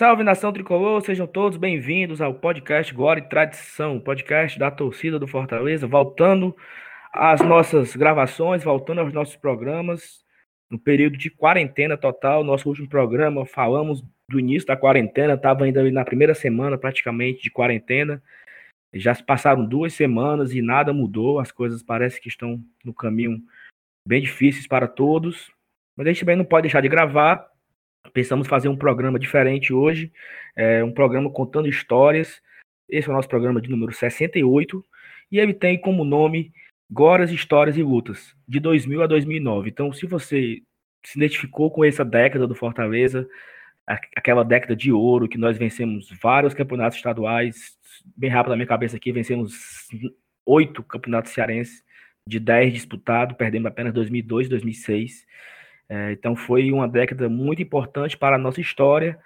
salve nação tricolor, sejam todos bem-vindos ao podcast Glória e Tradição, podcast da torcida do Fortaleza, voltando às nossas gravações, voltando aos nossos programas, no período de quarentena total. Nosso último programa falamos do início da quarentena, estava ainda na primeira semana praticamente de quarentena. Já se passaram duas semanas e nada mudou, as coisas parecem que estão no caminho bem difíceis para todos, mas a gente também não pode deixar de gravar Pensamos fazer um programa diferente hoje, é, um programa contando histórias. Esse é o nosso programa de número 68, e ele tem como nome Glórias, Histórias e Lutas, de 2000 a 2009. Então, se você se identificou com essa década do Fortaleza, aquela década de ouro que nós vencemos vários campeonatos estaduais, bem rápido na minha cabeça aqui, vencemos oito campeonatos cearenses de dez disputados, perdemos apenas 2002 e 2006. É, então foi uma década muito importante para a nossa história.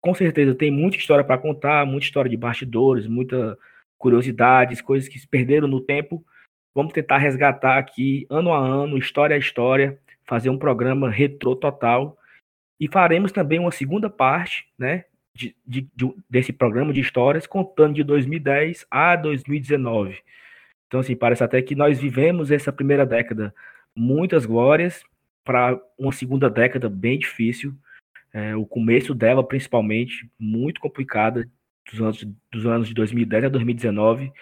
Com certeza tem muita história para contar, muita história de bastidores, muita curiosidades, coisas que se perderam no tempo. Vamos tentar resgatar aqui, ano a ano, história a história, fazer um programa retrô total. E faremos também uma segunda parte, né, de, de, de, desse programa de histórias, contando de 2010 a 2019. Então, assim, parece até que nós vivemos essa primeira década muitas glórias, para uma segunda década bem difícil. É, o começo dela, principalmente, muito complicada, dos anos, dos anos de 2010 a 2019.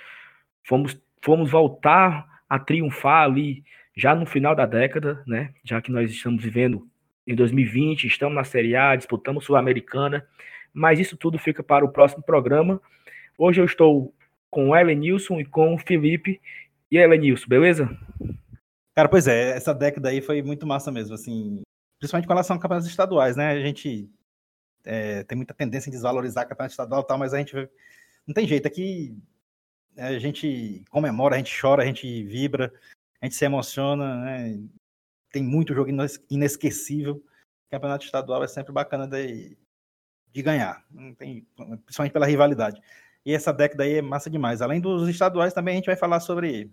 Fomos, fomos voltar a triunfar ali já no final da década, né? Já que nós estamos vivendo em 2020, estamos na Série A, disputamos Sul-Americana, mas isso tudo fica para o próximo programa. Hoje eu estou com o Elenilson e com o Felipe. E aí, Elenilson, beleza? Cara, pois é, essa década aí foi muito massa mesmo, assim, principalmente com relação a campeonatos estaduais, né? A gente é, tem muita tendência em desvalorizar campeonato estadual e tal, mas a gente não tem jeito, aqui é, a gente comemora, a gente chora, a gente vibra, a gente se emociona, né? Tem muito jogo inesquecível. Campeonato estadual é sempre bacana de, de ganhar, tem, principalmente pela rivalidade. E essa década aí é massa demais. Além dos estaduais, também a gente vai falar sobre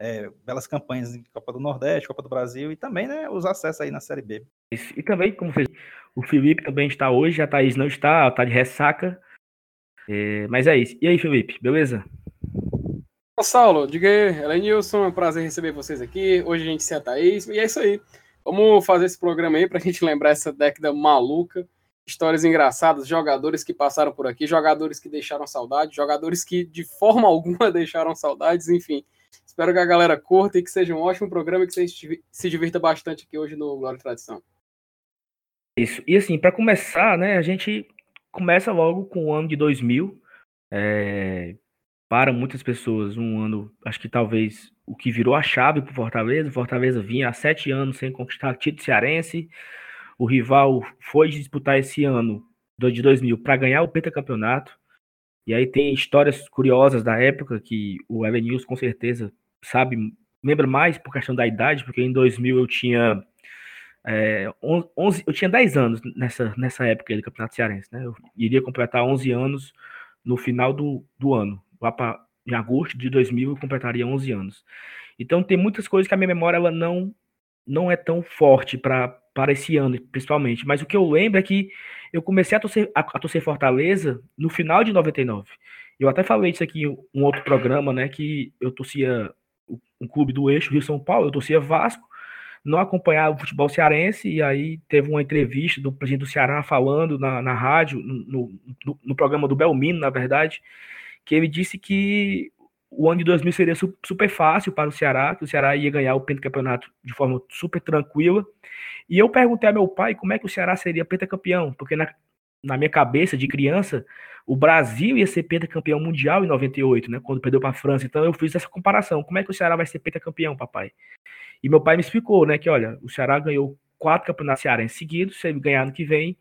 é, belas campanhas em Copa do Nordeste, Copa do Brasil e também né, os acessos aí na Série B. E também, como fez, o Felipe também está hoje, a Thaís não está, está de ressaca. É, mas é isso. E aí, Felipe, beleza? Ô, Saulo, diga aí, Elenilson, é um prazer receber vocês aqui. Hoje a gente se a Thaís, e é isso aí. Vamos fazer esse programa aí para a gente lembrar essa década maluca, histórias engraçadas, jogadores que passaram por aqui, jogadores que deixaram saudade, jogadores que de forma alguma deixaram saudades, enfim. Espero que a galera curta e que seja um ótimo programa e que você se divirta bastante aqui hoje no Glória e Tradição. Isso. E assim, para começar, né, a gente começa logo com o ano de 2000. É, para muitas pessoas, um ano, acho que talvez o que virou a chave para o Fortaleza. Fortaleza vinha há sete anos sem conquistar título cearense. O rival foi disputar esse ano de 2000 para ganhar o pentacampeonato. E aí tem histórias curiosas da época que o Elenils com certeza sabe, lembra mais por questão da idade, porque em 2000 eu tinha é, 11, eu tinha 10 anos nessa, nessa época do Campeonato Cearense, né? Eu iria completar 11 anos no final do, do ano. Lá em agosto de 2000 eu completaria 11 anos. Então tem muitas coisas que a minha memória ela não não é tão forte para para esse ano, principalmente. Mas o que eu lembro é que eu comecei a torcer, a, a torcer Fortaleza no final de 99. Eu até falei isso aqui em um outro programa, né? Que eu torcia um clube do eixo Rio São Paulo, eu torcia Vasco, não acompanhava o futebol cearense, e aí teve uma entrevista do presidente do Ceará falando na, na rádio, no, no, no programa do Belmino, na verdade, que ele disse que o ano de 2000 seria super fácil para o Ceará, que o Ceará ia ganhar o pentacampeonato de forma super tranquila. E eu perguntei a meu pai como é que o Ceará seria pentacampeão, porque na, na minha cabeça de criança, o Brasil ia ser pentacampeão mundial em 98, né, quando perdeu para a França. Então eu fiz essa comparação. Como é que o Ceará vai ser pentacampeão, papai? E meu pai me explicou, né, que olha, o Ceará ganhou quatro campeonatos cearenses seguidos, se ele ganhar no que vem,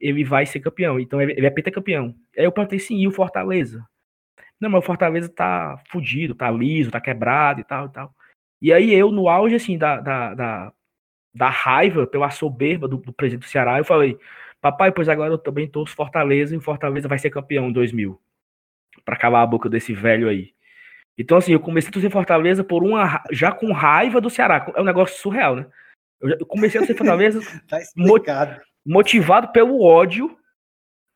ele vai ser campeão. Então ele é pentacampeão. Aí eu perguntei sim, e o Fortaleza? Não, mas o Fortaleza tá fudido, tá liso, tá quebrado e tal e tal. E aí eu, no auge, assim, da, da, da, da raiva pela soberba do, do presidente do Ceará, eu falei, Papai, pois agora eu também torço Fortaleza e o Fortaleza vai ser campeão em 2000. Para calar a boca desse velho aí. Então, assim, eu comecei a torcer Fortaleza por uma. já com raiva do Ceará. É um negócio surreal, né? Eu, comecei a torcer Fortaleza tá motivado pelo ódio.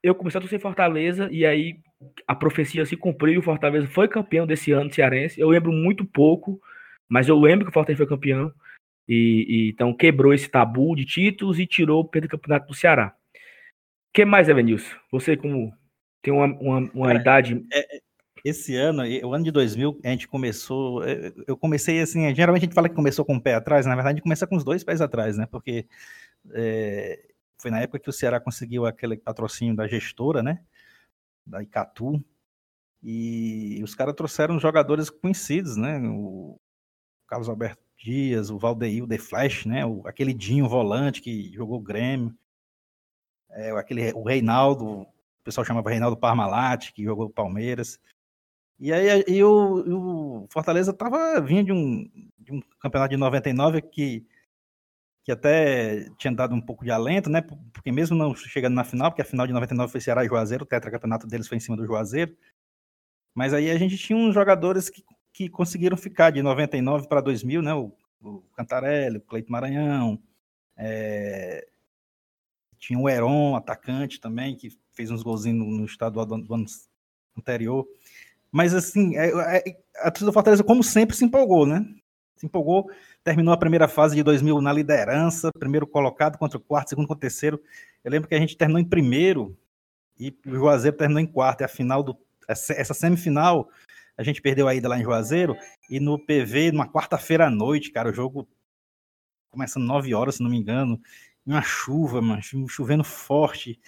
eu comecei a torcer Fortaleza e aí a profecia se cumpriu o Fortaleza foi campeão desse ano cearense. Eu lembro muito pouco, mas eu lembro que o Fortaleza foi campeão. E, e então quebrou esse tabu de títulos e tirou o Pedro Campeonato do Ceará. O que mais, Evanilson? Você, como tem uma, uma, uma Cara, idade. É, esse ano, o ano de 2000, a gente começou. É, eu comecei assim. Geralmente a gente fala que começou com o pé atrás, na verdade, a gente começa com os dois pés atrás, né? Porque é, foi na época que o Ceará conseguiu aquele patrocínio da gestora, né? Da Icatu. E os caras trouxeram jogadores conhecidos, né? O Carlos Alberto Dias, o Valdeir, o The Flash, né? O, aquele Dinho volante que jogou o Grêmio. É, aquele, o Reinaldo, o pessoal chamava Reinaldo Parmalat, que jogou Palmeiras. E aí e o, o, Fortaleza tava, vinha de um, de um campeonato de 99 que, que até tinha dado um pouco de alento, né? Porque mesmo não chegando na final, porque a final de 99 foi Ceará e Juazeiro, o tetracampeonato deles foi em cima do Juazeiro. Mas aí a gente tinha uns jogadores que que conseguiram ficar de 99 para 2000, né? O, o Cantarelli, o Cleito Maranhão, é... tinha o Heron, atacante também, que fez uns golzinhos no, no estadual do, do, ano anterior. Mas assim, é, é, a torcida do Fortaleza, como sempre, se empolgou, né? Se empolgou, terminou a primeira fase de 2000 na liderança, primeiro colocado contra o quarto, segundo contra o terceiro. Eu lembro que a gente terminou em primeiro e o Juazeiro terminou em quarto. E a final do essa semifinal a gente perdeu a ida lá em Juazeiro e no PV, numa quarta-feira à noite, cara, o jogo começando 9 horas, se não me engano, uma chuva, mano, chovendo forte.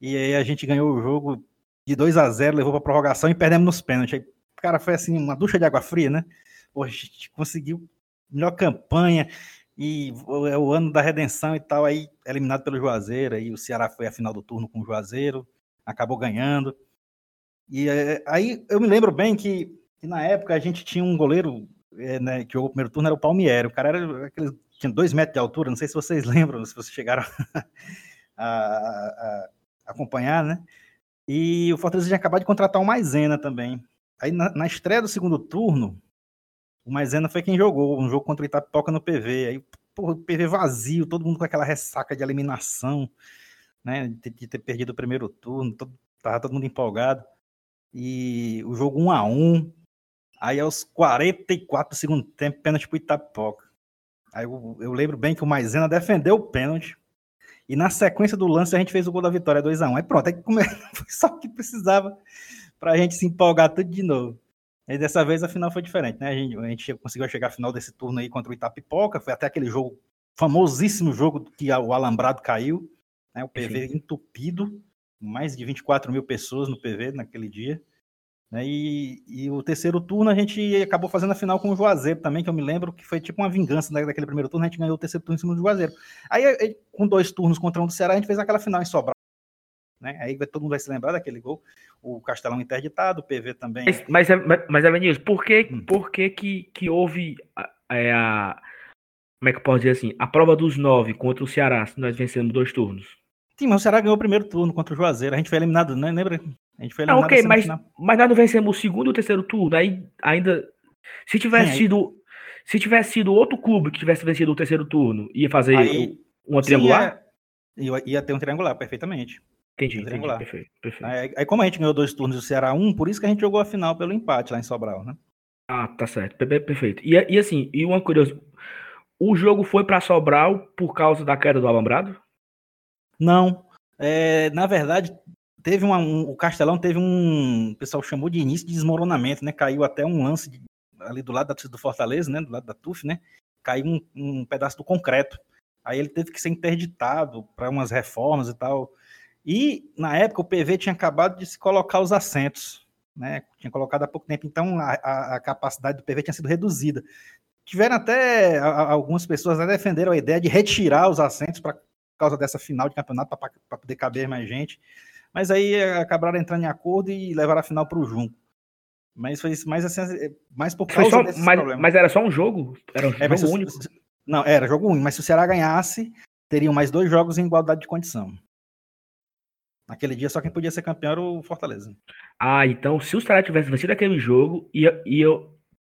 E aí a gente ganhou o jogo de 2 a 0 levou para prorrogação e perdemos nos pênaltis. Aí, cara, foi assim, uma ducha de água fria, né? Pô, a gente conseguiu melhor campanha e é o ano da redenção e tal, aí eliminado pelo Juazeiro, aí o Ceará foi a final do turno com o Juazeiro, acabou ganhando. E é, aí eu me lembro bem que, que, na época a gente tinha um goleiro é, né, que jogou o primeiro turno, era o Palmieri. O cara era aquele, tinha dois metros de altura, não sei se vocês lembram, se vocês chegaram a, a, a acompanhar, né? E o Fortaleza tinha acabado de contratar o Maisena também. Aí na, na, estreia do segundo turno, o Maisena foi quem jogou, um jogo contra o Itapipoca no PV. Aí, porra, o PV vazio, todo mundo com aquela ressaca de eliminação, né? De, de ter perdido o primeiro turno, todo, tava todo mundo empolgado e o jogo 1 a 1 Aí aos 44 do tempo, pênalti pro Itapipoca. Aí eu, eu, lembro bem que o Maisena defendeu o pênalti. E na sequência do lance a gente fez o gol da vitória 2 a 1 Aí pronto, aí come... foi só o que precisava pra gente se empolgar tudo de novo. E dessa vez a final foi diferente, né? A gente, a gente conseguiu chegar à final desse turno aí contra o Itapipoca. Foi até aquele jogo, famosíssimo jogo que o Alambrado caiu, né? O PV Sim. entupido mais de 24 mil pessoas no PV naquele dia. Né? E, e, o terceiro turno a gente acabou fazendo a final com o Juazeiro também, que eu me lembro que foi tipo uma vingança né, daquele primeiro turno, a gente ganhou o terceiro turno em cima do Juazeiro. Aí, com dois turnos contra um do Ceará, a gente fez aquela final em Sobral. Né? Aí todo mundo vai se lembrar daquele gol. O Castelão interditado, o PV também. Mas, mas, é, mas por que, hum. por que, que, que houve a, é, a, Como é que eu posso dizer assim? A prova dos nove contra o Ceará, se nós vencemos dois turnos? Sim, mas o Ceará ganhou o primeiro turno contra o Juazeiro. A gente foi eliminado, né? Lembra? A gente foi. Ah, ok, mas, mas nós não vencemos o segundo e o terceiro turno. Aí ainda. Se tivesse Sim, sido. Aí... Se tivesse sido outro clube que tivesse vencido o terceiro turno, ia fazer aí, uma triangular? Sim, ia, ia, ter um triangular, perfeitamente. Entendi, um triangular. Entendi, perfeito, perfeito. Aí, aí, como a gente ganhou dois turnos e o Ceará um, por isso que a gente jogou a final pelo empate lá em Sobral, né? Ah, tá certo. Perfeito. E, e assim, e uma curiosidade. O jogo foi para Sobral por causa da queda do Alambrado? Não. É, na verdade, teve uma, um, o Castelão teve um, o pessoal chamou de início de desmoronamento, né? Caiu até um lance de, ali do lado da do Fortaleza, né? Do lado da TUF, né? Caiu um, um pedaço do concreto. Aí ele teve que ser interditado para umas reformas e tal. E na época o PV tinha acabado de se colocar os assentos, né? Tinha colocado há pouco tempo, então a, a, a capacidade do PV tinha sido reduzida. Tiveram até algumas pessoas até defenderam a ideia de retirar os assentos para causa dessa final de campeonato para poder caber mais gente. Mas aí eh, acabaram entrando em acordo e levaram a final para o Junco. Mas foi mais assim, eh, mais por causa só, mas, mas, era só um jogo? Era um é, jogo único? Se, não, era jogo único, mas se o Ceará ganhasse, teriam mais dois jogos em igualdade de condição. Naquele dia só quem podia ser campeão era o Fortaleza. Ah, então se o Ceará tivesse vencido aquele jogo, ia, ia,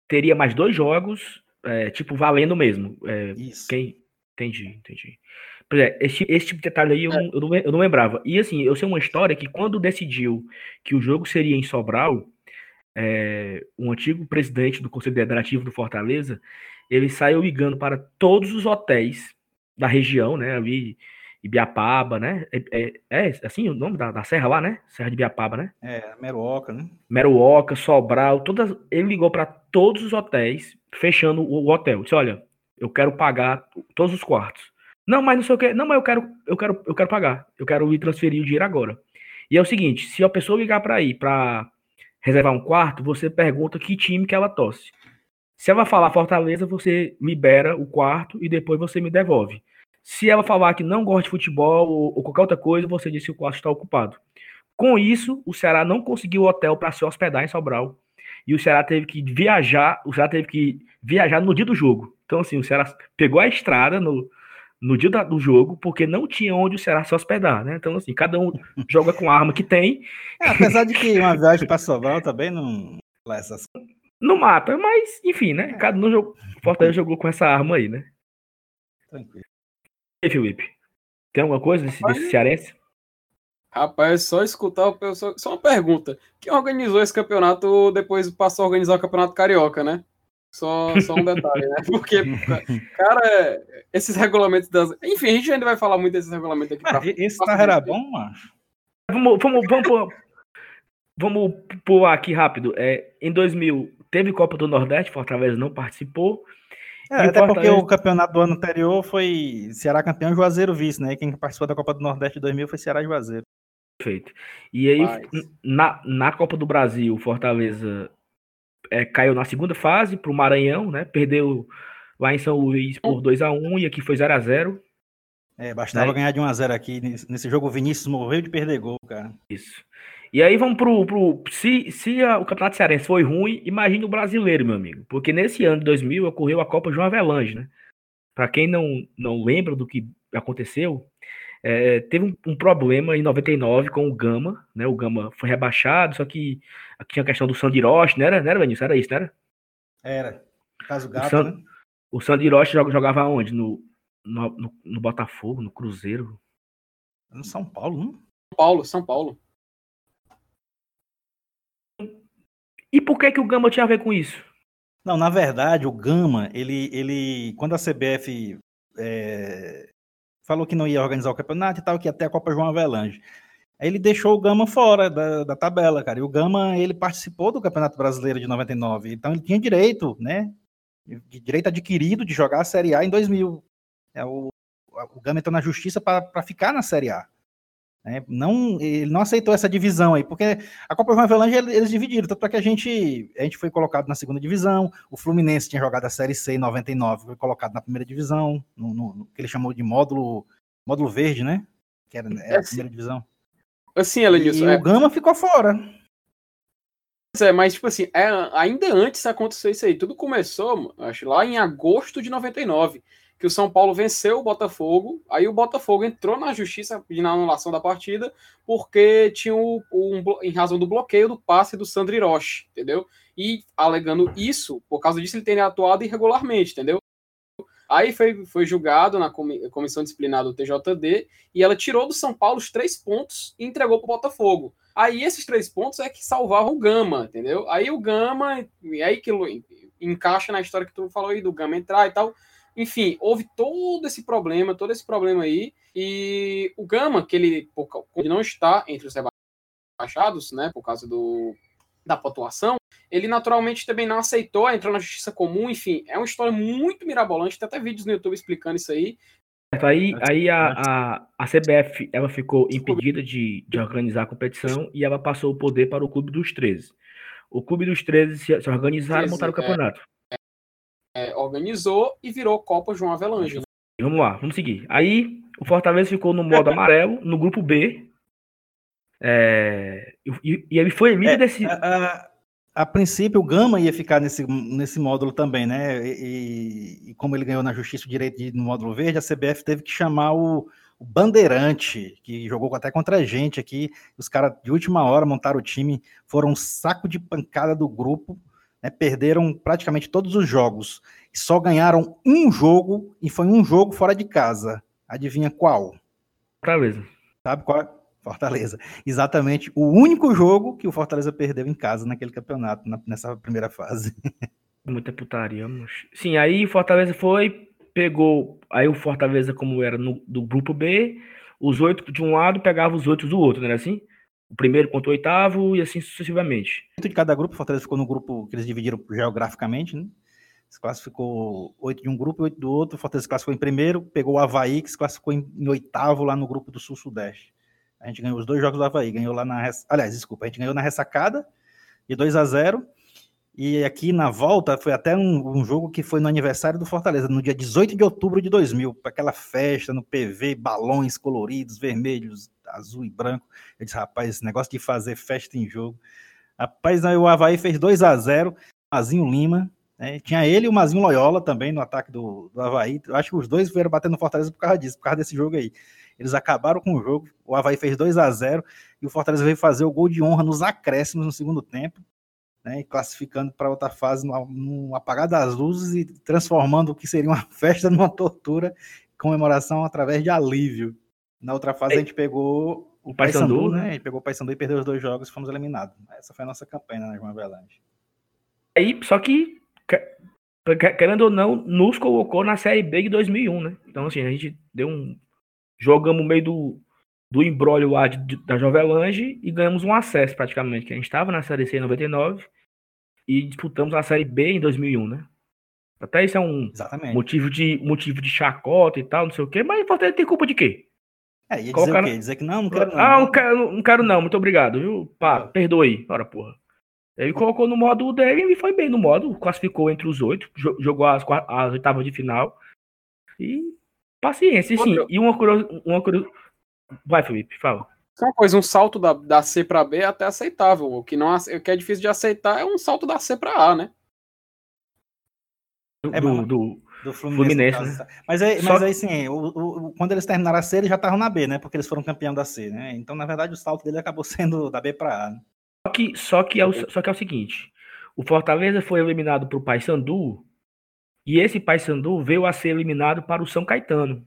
teria mais dois jogos, é, tipo, valendo mesmo. É, Isso. Quem, Entendi, entendi. Pois é, esse, esse tipo de detalhe aí eu, é. não, eu, não, eu não lembrava. E assim, eu sei uma história que quando decidiu que o jogo seria em Sobral, é, um antigo presidente do Conselho Deliberativo do Fortaleza, ele saiu ligando para todos os hotéis da região, né? Ali, Ibiapaba, né? É, é, é assim o nome da, da, serra lá, né? Serra de Ibiapaba, né? É, Meruoca, né? Meruoca, Sobral, todas. Ele ligou para todos os hotéis, fechando o, o hotel. Disse: olha, eu quero pagar todos os quartos. Não, mas não sei o que. Não, mas eu quero, eu quero, eu quero pagar. Eu quero ir transferir o dinheiro agora. E é o seguinte: se a pessoa ligar para ir para reservar um quarto, você pergunta que time que ela torce. Se ela falar Fortaleza, você libera o quarto e depois você me devolve. Se ela falar que não gosta de futebol ou, ou qualquer outra coisa, você diz que o quarto está ocupado. Com isso, o Ceará não conseguiu hotel para se hospedar em Sobral. E o Ceará teve que viajar, o Ceará teve que viajar no dia do jogo. Então, assim, o Ceará pegou a estrada no, no dia do jogo, porque não tinha onde o Ceará se hospedar, né? Então, assim, cada um joga com a arma que tem. É, apesar de que uma viagem para Sobral também não. Essas... Não mata, mas, enfim, né? Cada um jogou. O Fortaleza jogou com essa arma aí, né? Tranquilo. E aí, Felipe? Tem alguma coisa desse, desse cearense? Rapaz, só escutar o pessoal. Só uma pergunta. Quem organizou esse campeonato depois passou a organizar o campeonato carioca, né? Só, só um detalhe, né? Porque, cara, esses regulamentos das. Enfim, a gente ainda vai falar muito desses regulamentos aqui. Pra... Esse tá era bom, macho. Vamos, vamos, vamos, vamos pular aqui rápido. É, em 2000, teve Copa do Nordeste, Fortaleza não participou. É, até Fortaleza... porque o campeonato do ano anterior foi Ceará campeão e Juazeiro vice, né? Quem participou da Copa do Nordeste de 2000 foi Ceará e Juazeiro. Perfeito. E aí, na, na Copa do Brasil, Fortaleza é, caiu na segunda fase para o Maranhão, né? Perdeu lá em São Luís por 2 a 1 e aqui foi 0 a 0 É, bastava né? ganhar de 1 a 0 aqui. Nesse jogo, o Vinícius morreu de perder gol, cara. Isso. E aí vamos pro. pro se se a, o Campeonato Cearense foi ruim, imagine o brasileiro, meu amigo. Porque nesse ano de 2000 ocorreu a Copa João Avelange, né? Para quem não, não lembra do que aconteceu, é, teve um, um, problema em 99 com o Gama, né? O Gama foi rebaixado, só que aqui tinha a questão do Sandiroche, não era, não era, Vinícius? Era isso, não era? Era. Caso Gato, o San, né? O Sandiroche jogava onde? No, no, no, no, Botafogo, no Cruzeiro? No São Paulo, não? São Paulo, São Paulo. E por que que o Gama tinha a ver com isso? Não, na verdade, o Gama, ele, ele quando a CBF é, falou que não ia organizar o campeonato e tal, que ia até a Copa João Avelange. Aí ele deixou o Gama fora da, da tabela, cara. E o Gama, ele participou do Campeonato Brasileiro de 99, então ele tinha direito, né? Direito adquirido de jogar a Série A em 2000. É, o, o Gama entrou na justiça para ficar na Série A. Né? Não, ele não aceitou essa divisão aí, porque a Copa João Avelange eles dividiram, tanto é que a gente, a gente foi colocado na segunda divisão, o Fluminense tinha jogado a Série C em 99, foi colocado na primeira divisão, no, no, no que ele chamou de módulo, módulo verde, né? Que era, era é, a primeira divisão. Assim, Elenilson. E é... o Gama ficou fora. É, mas, tipo assim, é, ainda antes aconteceu isso aí. Tudo começou, acho, lá em agosto de 99 que o São Paulo venceu o Botafogo, aí o Botafogo entrou na justiça pedindo a anulação da partida, porque tinha um, um, em razão do bloqueio do passe do Sandro Hiroshi, entendeu? E alegando isso, por causa disso ele teria atuado irregularmente, entendeu? Aí foi, foi julgado na comissão disciplinar do TJD e ela tirou do São Paulo os três pontos e entregou para o Botafogo. Aí esses três pontos é que salvavam o Gama, entendeu? Aí o Gama, e aí que encaixa na história que tu falou aí do Gama entrar e tal. Enfim, houve todo esse problema, todo esse problema aí. E o Gama, que ele, por, não está entre os rebaixados, né, por causa do, da pontuação, ele naturalmente também não aceitou, entrou na justiça comum, enfim, é uma história muito mirabolante, tem até vídeos no YouTube explicando isso aí. Aí, aí a, a, a CBF ela ficou impedida de, de organizar a competição e ela passou o poder para o Clube dos 13. O Clube dos 13 se, se organizaram e montaram o campeonato é, organizou e virou Copa João Avelange. Né? Vamos lá, vamos seguir. Aí o Fortaleza ficou no modo amarelo, no grupo B. É, e, e, ele foi líder é, desse. A, a, a, princípio, o Gama ia ficar nesse, nesse módulo também, né? E, e como ele ganhou na justiça o direito de ir no módulo verde, a CBF teve que chamar o, o Bandeirante, que jogou até contra a gente aqui. Os caras de última hora montaram o time, foram um saco de pancada do grupo né, perderam praticamente todos os jogos. Só ganharam um jogo e foi um jogo fora de casa. Adivinha qual? Fortaleza. Sabe qual? É? Fortaleza. Exatamente o único jogo que o Fortaleza perdeu em casa naquele campeonato, na, nessa primeira fase. Muita putaria, mas... Sim, aí Fortaleza foi, pegou. Aí o Fortaleza, como era no, do grupo B, os oito de um lado pegava os oito do outro, não era assim? O primeiro contra o oitavo e assim sucessivamente. Dentro de cada grupo, Fortaleza ficou no grupo que eles dividiram geograficamente, né? Se classificou oito de um grupo e oito do outro. Fortaleza se classificou em primeiro, pegou o Havaí, que se classificou em, em oitavo lá no grupo do Sul-Sudeste. A gente ganhou os dois jogos do Havaí, ganhou lá na. Aliás, desculpa, a gente ganhou na ressacada de 2 a 0 e aqui na volta foi até um, um, jogo que foi no aniversário do Fortaleza, no dia 18 de outubro de 2000, aquela festa no PV, balões coloridos, vermelhos, azul e branco. Eu disse, rapaz, esse negócio de fazer festa em jogo. Rapaz, aí o Havaí fez 2 a 0 Mazinho Lima, né? tinha ele e o Mazinho Loyola também no ataque do, do Havaí. Eu acho que os dois vieram batendo no Fortaleza por causa disso, por causa desse jogo aí. Eles acabaram com o jogo, o Havaí fez 2 a 0 e o Fortaleza veio fazer o gol de honra nos acréscimos no segundo tempo né, classificando para outra fase no, no apagar das luzes e transformando o que seria uma festa numa tortura, comemoração através de alívio. Na outra fase é. a gente pegou o Paysandu, né? A gente pegou o Paysandu e perdeu os dois jogos e fomos eliminados. Essa foi a nossa campanha na João Avelange. Aí, só que querendo ou não, nos colocou na Série B de 2001, né? Então assim, a gente deu um jogamos no meio do do embrólio lá de, de, da Jovelange e ganhamos um acesso praticamente, que a gente estava na Série C em 99 e disputamos a Série B em 2001, né? Até isso é um motivo de, motivo de chacota e tal, não sei o quê, mas o Fortaleza tem culpa de quê? É, ia dizer o quê? Dizer que não, não quero não. Ah, não quero, não quero não, muito obrigado, viu? Pá, ah. perdoe. Ora, porra. Ele colocou no modo dele e foi bem no modo, classificou entre os oito, jogou as, as oitavas de final. E paciência, sim. E uma, uma, Vai, Felipe, fala. Só uma coisa, um salto da, da C para B é até aceitável. O que, não, o que é difícil de aceitar é um salto da C para A, né? Do, é, do, do, do Fluminense. Fluminense né? Mas, aí, mas aí sim, o, o, quando eles terminaram a C, eles já estavam na B, né? Porque eles foram campeão da C, né? Então, na verdade, o salto dele acabou sendo da B para A. Né? Só, que, só, que é o, só que é o seguinte: o Fortaleza foi eliminado para o Paysandu e esse Paysandu veio a ser eliminado para o São Caetano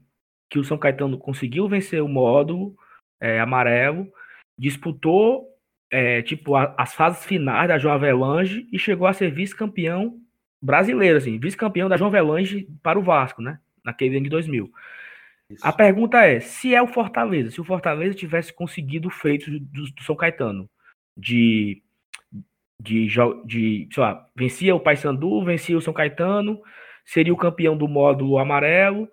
que o São Caetano conseguiu vencer o módulo é, amarelo, disputou é, tipo a, as fases finais da João Avelange e chegou a ser vice-campeão brasileiro, assim, vice-campeão da João Avelange para o Vasco, né? Naquele ano de 2000. Isso. A pergunta é: se é o Fortaleza, se o Fortaleza tivesse conseguido o feito do, do São Caetano de de, de sei lá, vencia o Paysandu, vencia o São Caetano, seria o campeão do módulo amarelo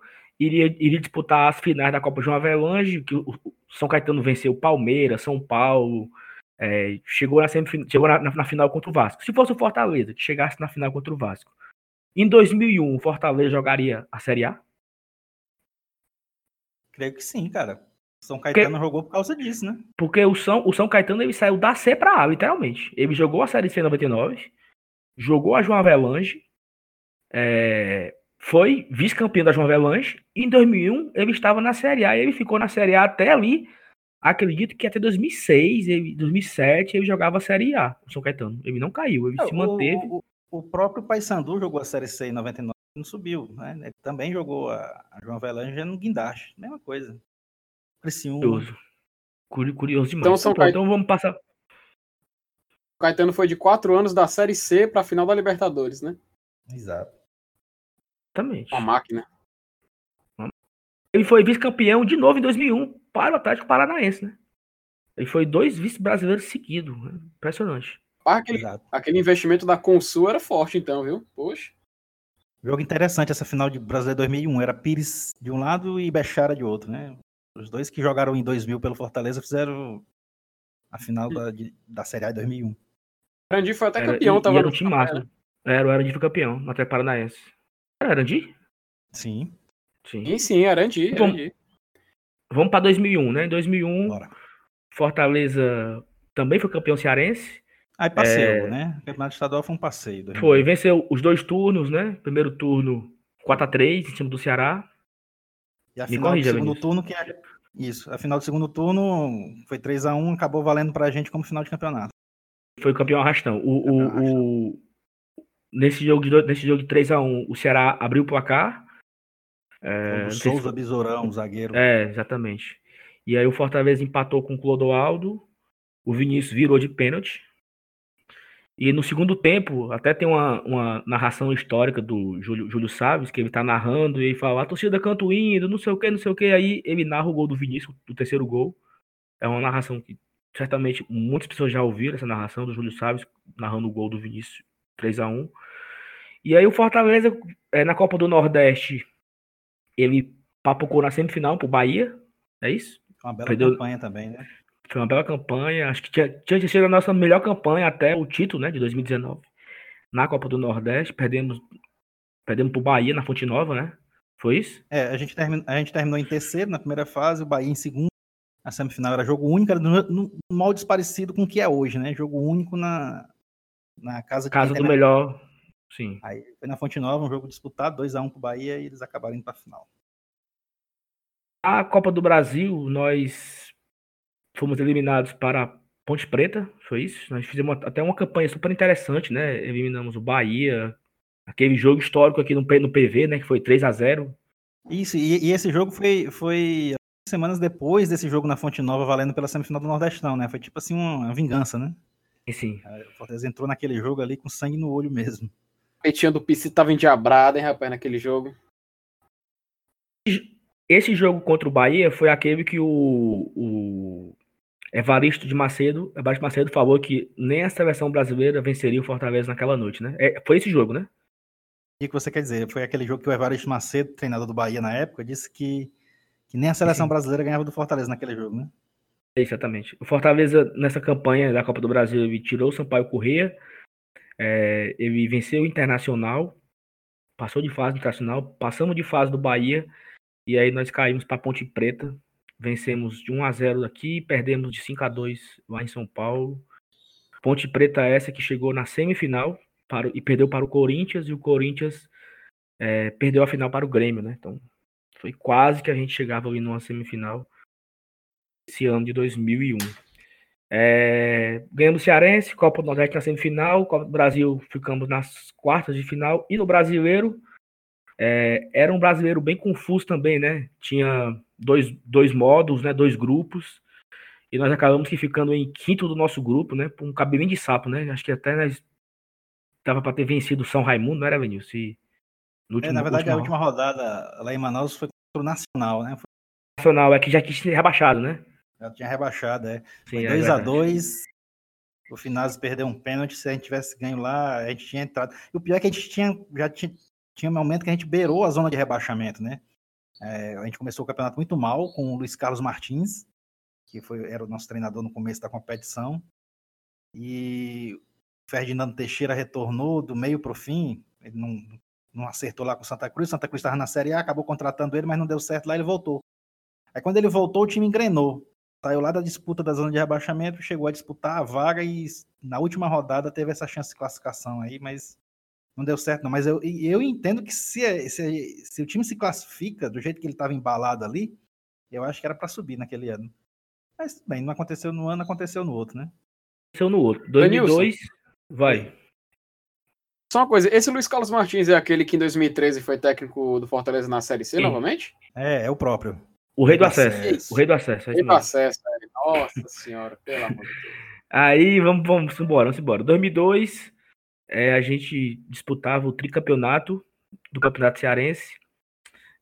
iria, iria disputar as finais da Copa João Avelange, que o São Caetano venceu Palmeiras, São Paulo, é, chegou, na, chegou na, na, na, final contra o Vasco. Se fosse o Fortaleza que chegasse na final contra o Vasco, em 2001 o Fortaleza jogaria a Série A? Creio que sim, cara. O São Caetano Porque, jogou por causa disso, né? Porque o São, o São Caetano ele saiu da C para A, literalmente. Ele jogou a Série C 99, jogou a João Avelange, é, foi vice-campeão da João Avelanche. E em 2001 ele estava na Série A e ele ficou na Série A até ali. Acredito que até 2006, ele, 2007 ele jogava a Série A, o São Caetano. Ele não caiu, ele é, se manteve. O, o, o próprio Paysandu jogou a Série C em 99 e não subiu, né? Ele também jogou a, a João Avelange no guindaste, mesma coisa. Curioso. Curioso demais. Então, São Caetano, então vamos passar. O Caetano foi de quatro anos da Série C para a final da Libertadores, né? Exato. Exatamente. Uma máquina. Ele foi vice-campeão de novo em 2001 para o Atlético Paranaense, né? Ele foi dois vice-brasileiros seguidos. Né? Impressionante. Ah, aquele, aquele investimento da Consul era forte, então, viu? Poxa. Jogo interessante essa final de Brasileiro 2001. Era Pires de um lado e Bechara de outro, né? Os dois que jogaram em 2000 pelo Fortaleza fizeram a final da, de, da Série A de 2001. Randy foi até era, campeão, e, tava e era no time máximo. Era, o Arandi foi campeão, no Atlético Paranaense. Era Arandi? Sim. Sim, sim, sim Arandi. Vamos, vamos para 2001, né? Em 2001, Bora. Fortaleza também foi campeão cearense. Aí passeio, é... né? O campeonato estadual foi um passeio. 2001. Foi, venceu os dois turnos, né? Primeiro turno 4x3 em cima do Ceará. E a Me final corrija, do segundo turno, que é... Isso, a final do segundo turno foi 3x1, acabou valendo pra gente como final de campeonato. Foi o campeão arrastão. O, o, o, nesse jogo de, nesse jogo de 3x1, o Ceará abriu o placar. É, o Souza se... Besourão, zagueiro. É, exatamente. E aí o Fortaleza empatou com o Clodoaldo. O Vinícius virou de pênalti. E no segundo tempo, até tem uma, uma narração histórica do Júlio, Júlio Salles, que ele tá narrando e ele fala: a torcida canta o hino, não sei o que, não sei o que. Aí ele narra o gol do Vinícius, do terceiro gol. É uma narração que certamente muitas pessoas já ouviram essa narração do Júlio Salles narrando o gol do Vinícius 3 a 1 E aí o Fortaleza, é, na Copa do Nordeste, ele papocou na semifinal pro Bahia, é isso? Uma bela Perdeu... campanha também, né? Foi uma bela campanha. Acho que tinha, tinha sido a nossa melhor campanha até o título, né, de 2019. Na Copa do Nordeste, perdemos perdemos pro Bahia na Fonte Nova, né? Foi isso? É, a gente, terminou, a gente terminou em terceiro na primeira fase, o Bahia em segundo. A semifinal era jogo único, era no, no, mal desparecido com o que é hoje, né? Jogo único na, na casa Casa do melhor. Sim. Aí foi na Fonte Nova, um jogo disputado, 2x1 um pro Bahia e eles acabaram indo pra final. A Copa do Brasil, nós fomos eliminados para Ponte Preta, foi isso? Nós fizemos até uma campanha super interessante, né? Eliminamos o Bahia, aquele jogo histórico aqui no, no PV, né? Que foi 3 a 0 Isso, e, e, esse jogo foi, foi semanas depois desse jogo na Fonte Nova, valendo pela semifinal do Nordestão, né? Foi tipo assim uma vingança, né? Sim. O Fortaleza entrou naquele jogo ali com sangue no olho mesmo. O petinho do PC tava endiabrado, hein, rapaz, naquele jogo. Esse jogo contra o Bahia foi aquele que o, o Evaristo de Macedo, Evaristo Macedo falou que nem a seleção brasileira venceria o Fortaleza naquela noite, né? É, foi esse jogo, né? E o que você quer dizer? Foi aquele jogo que o Evaristo Macedo, treinador do Bahia na época, disse que, que nem a seleção Sim. brasileira ganhava do Fortaleza naquele jogo, né? Exatamente. O Fortaleza, nessa campanha da Copa do Brasil, ele tirou o Sampaio Corrêa, é, ele venceu o Internacional, passou de fase internacional, passamos de fase do Bahia e aí nós caímos para Ponte Preta, vencemos de 1 a 0 aqui, perdemos de 5 a 2 lá em São Paulo. Ponte Preta essa que chegou na semifinal para, e perdeu para o Corinthians e o Corinthians é, perdeu a final para o Grêmio, né? Então foi quase que a gente chegava ali numa semifinal esse ano de 2001. É, ganhamos Cearense, Copa do Nordeste na semifinal, Copa do Brasil ficamos nas quartas de final e no Brasileiro é, era um brasileiro bem confuso também, né? Tinha dois, dois modos, né? Dois grupos. E nós acabamos que ficando em quinto do nosso grupo, né? Por um cabelinho de sapo, né? Acho que até nós tava para ter vencido o São Raimundo, não era, Venil? Se último, é, na verdade, a última rodada lá em Manaus foi contra o Nacional, né? Foi... Nacional, é que já tinha rebaixado, né? Já tinha rebaixado, é. 2x2. É o Finazzi perdeu um pênalti. Se a gente tivesse ganho lá, a gente tinha entrado. E o pior é que a gente tinha, já tinha, tinha um momento que a gente beirou a zona de rebaixamento, né? É, a gente começou o campeonato muito mal com o Luiz Carlos Martins, que foi, era o nosso treinador no começo da competição. E o Ferdinando Teixeira retornou do meio para o fim, ele não, não acertou lá com o Santa Cruz. Santa Cruz estava na Série A, acabou contratando ele, mas não deu certo lá, ele voltou. Aí quando ele voltou, o time engrenou. Saiu lá da disputa da zona de rebaixamento, chegou a disputar a vaga e na última rodada teve essa chance de classificação aí, mas não deu certo, não. Mas eu, eu entendo que se, se, se o time se classifica do jeito que ele estava embalado ali, eu acho que era para subir naquele ano. Mas, bem, não aconteceu no ano, aconteceu no outro, né? Aconteceu no outro. 2002, vai. Só uma coisa, esse Luiz Carlos Martins é aquele que em 2013 foi técnico do Fortaleza na Série C Sim. novamente? É, é o próprio. O rei do acesso. acesso. O rei do acesso. É rei do acesso, é. Nossa senhora, pelo amor de Deus. Aí, vamos, vamos embora, vamos embora. 2002, é, a gente disputava o tricampeonato do Campeonato Cearense.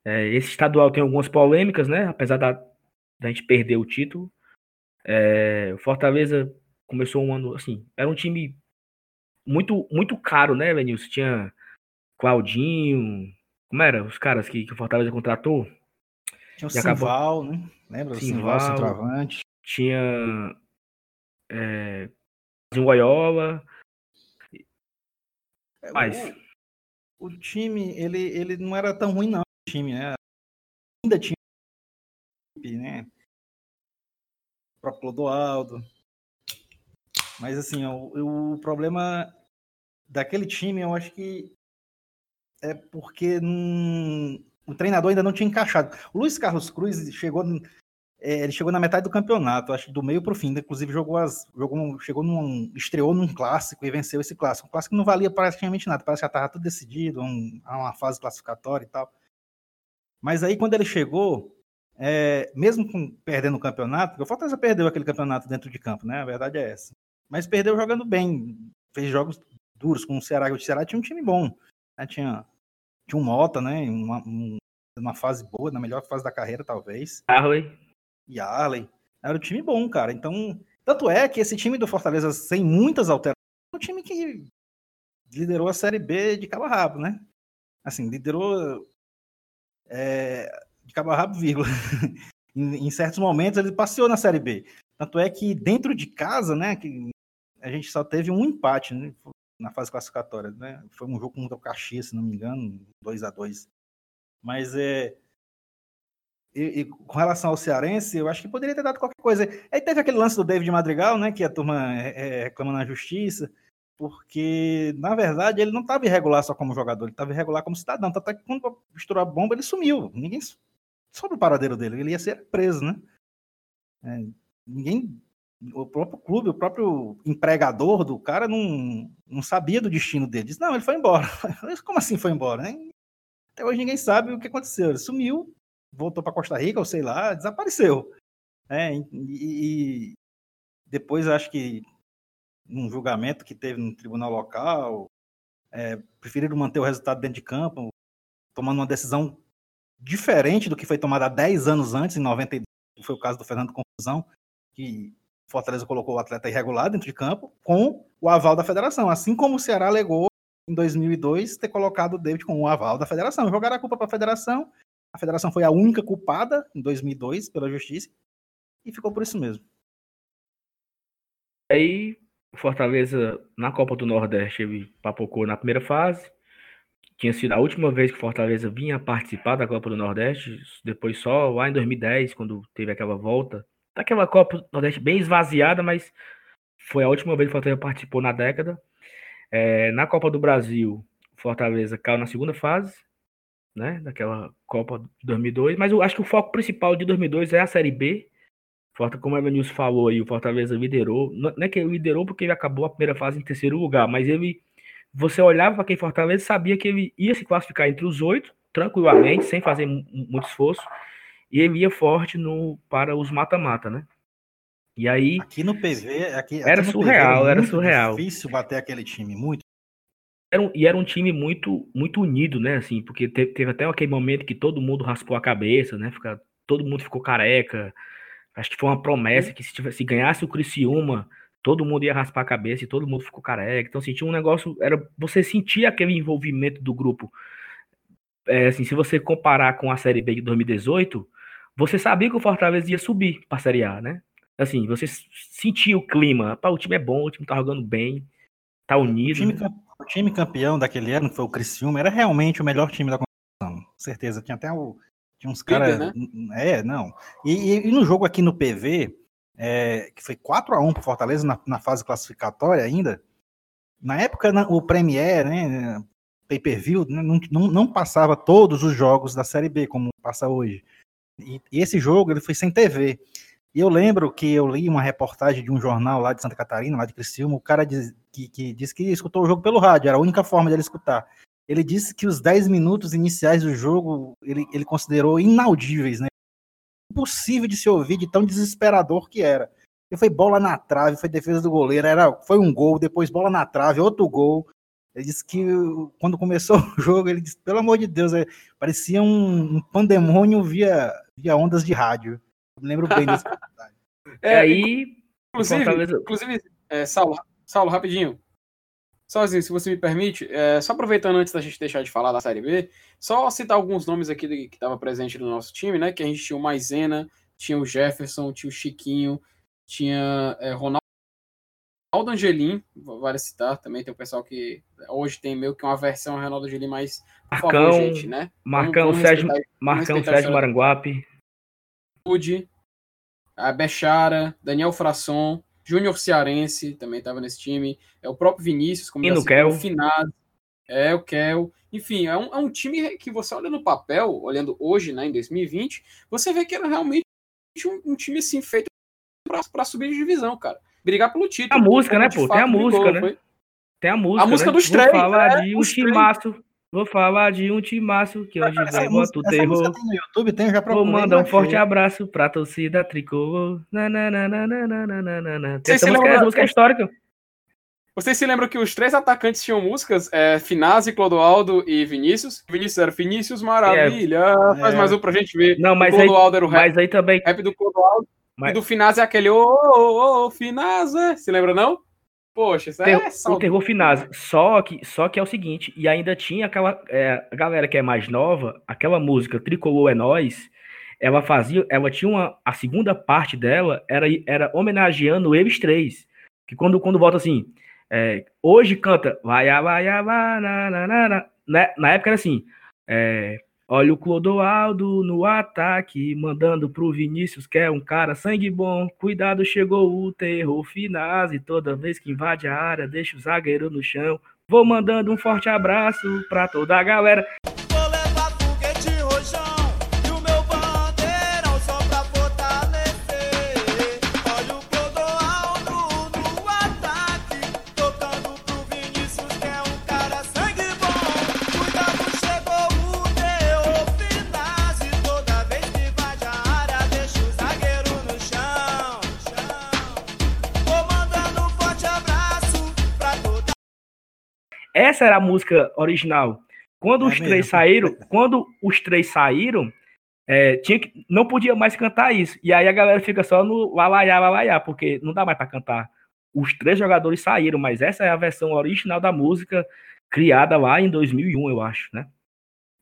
É, esse estadual tem algumas polêmicas, né? Apesar da, da gente perder o título. É, o Fortaleza começou um ano assim, era um time muito muito caro, né, Lenilson? Tinha Claudinho, como era? Os caras que, que o Fortaleza contratou? Tinha o Simval, acabou... né? Lembra? O Simval, centroavante. Tinha é, um Guaiola, é, Mas o, o, time, ele, ele não era tão ruim, não. O time, né? Ainda tinha, né? O próprio Clodoaldo. Mas, assim, o, o problema daquele time, eu acho que é porque o treinador ainda não tinha encaixado. O Luiz Carlos Cruz chegou é, ele chegou na metade do campeonato, acho do meio para o fim, inclusive jogou as, jogou, chegou num, estreou num clássico e venceu esse clássico. Um clássico que não valia praticamente nada, parece que já estava tudo decidido, um, uma fase classificatória e tal. Mas aí quando ele chegou, é, mesmo com, perdendo o campeonato, o Fortaleza perdeu aquele campeonato dentro de campo, né? A verdade é essa. Mas perdeu jogando bem, fez jogos duros com o Ceará. O Ceará tinha um time bom, né? tinha, tinha um Mota, né? Uma, um, uma fase boa, na melhor fase da carreira, talvez. Arley e Arley. Era um time bom, cara. Então, tanto é que esse time do Fortaleza, sem muitas alterações, é um time que liderou a Série B de cabo a rabo, né? Assim, liderou é, de cabo a rabo, vírgula. em, em, certos momentos ele passeou na Série B. Tanto é que dentro de casa, né, que a gente só teve um empate né, na fase classificatória, né? Foi um jogo contra o Caxias, se não me engano, 2 a 2 Mas é, e, e, com relação ao cearense, eu acho que poderia ter dado qualquer coisa. Aí teve aquele lance do David Madrigal, né, que a turma é, é, reclama na justiça, porque, na verdade, ele não estava irregular só como jogador, ele estava irregular como cidadão. Tanto é que quando estourou a bomba, ele sumiu. Ninguém soube o paradeiro dele, ele ia ser preso, né? É, ninguém. O próprio clube, o próprio empregador do cara não, não sabia do destino dele. Disse, não, ele foi embora. Como assim foi embora? Até hoje ninguém sabe o que aconteceu. Ele sumiu, voltou para Costa Rica, ou sei lá, desapareceu. É, e, e depois acho que num julgamento que teve no tribunal local, é, preferiram manter o resultado dentro de campo, tomando uma decisão diferente do que foi tomada há 10 anos antes, em 92, que foi o caso do Fernando Confusão, que Fortaleza colocou o atleta irregular dentro de campo, com o aval da federação, assim como o Ceará alegou em 2002 ter colocado o David com o aval da federação. Jogaram a culpa para a federação a federação foi a única culpada em 2002 pela justiça e ficou por isso mesmo. Aí, Fortaleza na Copa do Nordeste ele papocou na primeira fase. Tinha sido a última vez que Fortaleza vinha participar da Copa do Nordeste, depois só lá em 2010, quando teve aquela volta. Daquela Copa do Nordeste bem esvaziada, mas foi a última vez que Fortaleza participou na década. É, na Copa do Brasil, Fortaleza caiu na segunda fase, né, daquela Copa de 2002, mas eu acho que o foco principal de 2002 é a Série B. Como a Evanilson falou aí, o Fortaleza liderou. Não é que ele liderou porque ele acabou a primeira fase em terceiro lugar, mas ele. Você olhava para quem Fortaleza sabia que ele ia se classificar entre os oito, tranquilamente, sem fazer muito esforço, e ele ia forte no, para os mata-mata, né? E aí. Aqui no PV. Aqui, aqui era surreal, PV, era surreal. difícil bater aquele time, muito era um, e era um time muito muito unido, né? Assim, porque teve, teve, até aquele momento que todo mundo raspou a cabeça, né? Fica, todo mundo ficou careca. Acho que foi uma promessa que se, tivesse, se ganhasse o Criciúma, todo mundo ia raspar a cabeça e todo mundo ficou careca. Então, assim, tinha um negócio, era você sentia aquele envolvimento do grupo. É, assim, se você comparar com a Série B de 2018, você sabia que o Fortaleza ia subir para a Série A, né? Assim, você sentia o clima. Pá, o time é bom, o time tá jogando bem, tá unido. O time, né? O time campeão daquele ano, que foi o Criciúma, era realmente o melhor time da competição. Com certeza. Tinha até o, tinha uns caras. Né? É, não. E, e, e, no jogo aqui no PV, é, que foi 4 a 1 pro Fortaleza na, na fase classificatória ainda. Na época, na, o Premier, né? Pay per view, né, não, não, não, passava todos os jogos da Série B, como passa hoje. E, e esse jogo ele foi sem TV. E eu lembro que eu li uma reportagem de um jornal lá de Santa Catarina, lá de Criciúma, o cara diz, que, que disse que escutou o jogo pelo rádio, era a única forma dele escutar. Ele disse que os 10 minutos iniciais do jogo ele, ele considerou inaudíveis, né? Impossível de se ouvir de tão desesperador que era. E foi bola na trave, foi defesa do goleiro, era, foi um gol, depois bola na trave, outro gol. Ele disse que quando começou o jogo, ele disse, pelo amor de Deus, é, parecia um, um pandemônio via, via ondas de rádio. Eu me lembro bem desse É, aí. Inclusive, inclusive é, Saulo, Saulo, rapidinho. Sozinho, se você me permite, é, só aproveitando antes da gente deixar de falar da Série B, só citar alguns nomes aqui que estavam presentes no nosso time, né? Que a gente tinha o Maisena, tinha o Jefferson, tinha o Chiquinho, tinha é, Ronaldo Angelim, vale citar, também tem o pessoal que hoje tem meio que uma versão Ronaldo Angelim mais Marcão, favor, gente, né? Marcão, vamos, vamos Sérgio, Marcão Sérgio Maranguape. a Bechara, Daniel Frasson, Júnior Cearense também estava nesse time. É o próprio Vinícius, como no Kel. Finado. É, o Kel. Enfim, é um, é um time que você olha no papel, olhando hoje, né, em 2020, você vê que era realmente um, um time assim feito para subir de divisão, cara brigar pelo título. A música, né, pô? Tem a música, brigou, né? Foi... Tem a música. A música né? dos três. Vou falar é, de é um timaço. Vou falar de um timaço que hoje vai botar o terror. Tem no YouTube, tem, já procurei, Vou mandar um forte abraço pra torcida tricolor. Essa música, essa música é, é histórica. Vocês se lembram que os três atacantes tinham músicas? É, Finazzi, Clodoaldo e Vinícius. Vinícius era Vinícius Maravilha. É, Faz é. mais um pra gente ver. Não, mas o Clodoaldo aí, era o rap. Mas aí também. Rap do Clodoaldo. Mas- E do Finazzi é aquele ô, ô, ô, Finazzi. Se lembra, não? Poxa, isso Ter- é o terror finaz. Só que, só que é o seguinte, e ainda tinha aquela é, a galera que é mais nova, aquela música Tricolor é nós, ela fazia, ela tinha uma a segunda parte dela era era homenageando eles três, que quando quando volta assim, é, hoje canta vai vai vai na, na, na, na, né? na época era assim, é, Olha o Clodoaldo no ataque, mandando pro Vinícius, que é um cara sangue bom. Cuidado, chegou o terror finaz e toda vez que invade a área, deixa o zagueiro no chão. Vou mandando um forte abraço pra toda a galera. Essa era a música original. Quando É os três mesmo. saíram, quando os três saíram, é, tinha que, não podia mais cantar isso. E aí a galera fica só no lalaiá, lalaiá, porque não dá mais pra cantar. Os três jogadores saíram, mas essa é a versão original da música criada lá em 2001, eu acho, né?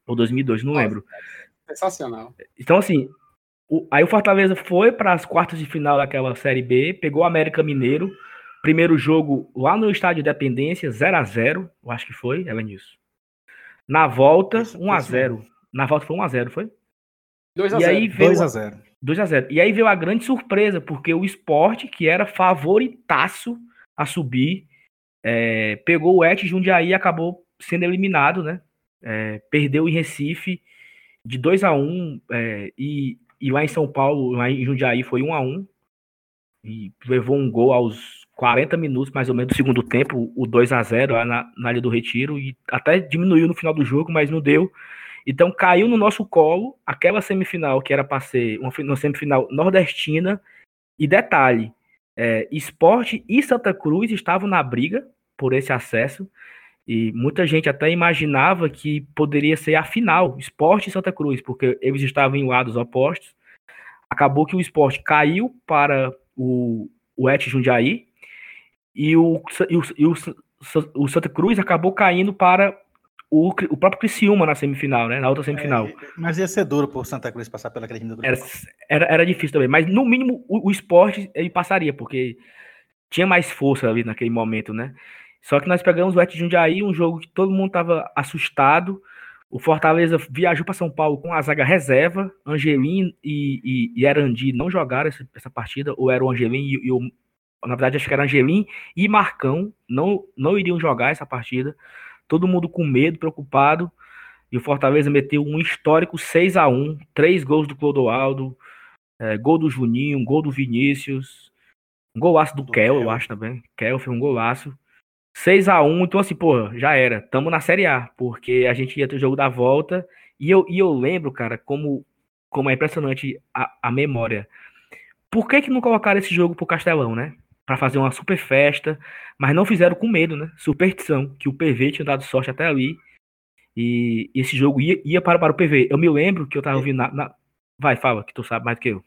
Ou 2002, não Nossa. lembro. Sensacional. Então, assim, o- aí o Fortaleza foi para as quartas de final daquela Série B, pegou o América Mineiro, primeiro jogo lá no Estádio Independência, 0 a 0 eu acho que foi, Elenilson. Na volta, Isso- 1 a isso 0 Na volta foi 1 a 0 foi? 2 a E 0 aí veio 2 a 0 2 a 0 E aí veio a grande surpresa, porque o esporte, que era favoritaço a subir, é, pegou o Et Jundiaí e acabou sendo eliminado, né? É, perdeu em Recife de 2 a 1 é, e, e lá em São Paulo, lá em Jundiaí, foi 1 a 1 e levou um gol aos 40 minutos, mais ou menos, do segundo tempo, o 2 a 0 lá na, na área do Retiro, e até diminuiu no final do jogo, mas não deu. Então caiu no nosso colo aquela semifinal que era para ser uma, uma semifinal nordestina. E detalhe: é, Esporte e Santa Cruz estavam na briga por esse acesso. E muita gente até imaginava que poderia ser a final, Esporte e Santa Cruz, porque eles estavam em lados opostos. Acabou que o Esporte caiu para o, o Et Jundiaí e o, e o, e o, o Santa Cruz acabou caindo para o, o próprio Criciúma na semifinal, né? Na outra semifinal. É, mas ia ser duro por Santa Cruz passar pela time do grupo. Era, era, era difícil também, mas no mínimo o, o esporte ele passaria, porque tinha mais força ali naquele momento, né? Só que nós pegamos o Et Jundiaí, um jogo que todo mundo tava assustado. O Fortaleza viajou para São Paulo com a zaga reserva. Angelim e, e, e Erandi não jogaram essa, essa partida, ou era o Angelim e, e o. Na verdade, acho que era Angelim e Marcão não, não iriam jogar essa partida. Todo mundo com medo, preocupado. E o Fortaleza meteu um histórico 6 a 1 três gols do Clodoaldo, é, gol do Juninho, gol do Vinícius, um golaço do, Do Kel, eu Kel. acho também. Kel foi um golaço. 6 a 1 então assim, pô, já era. Tamo na Série A, porque a gente ia ter o jogo da volta. E eu, e eu lembro, cara, como, como é impressionante a, a memória. Por que que não colocaram esse jogo pro Castelão, né? Pra fazer uma super festa, mas não fizeram com medo, né? Superstição, que o PV tinha dado sorte até ali. E esse jogo ia, ia para, para o PV. Eu me lembro que eu tava ouvindo na, na- Vai, fala, que tu sabe mais do que eu.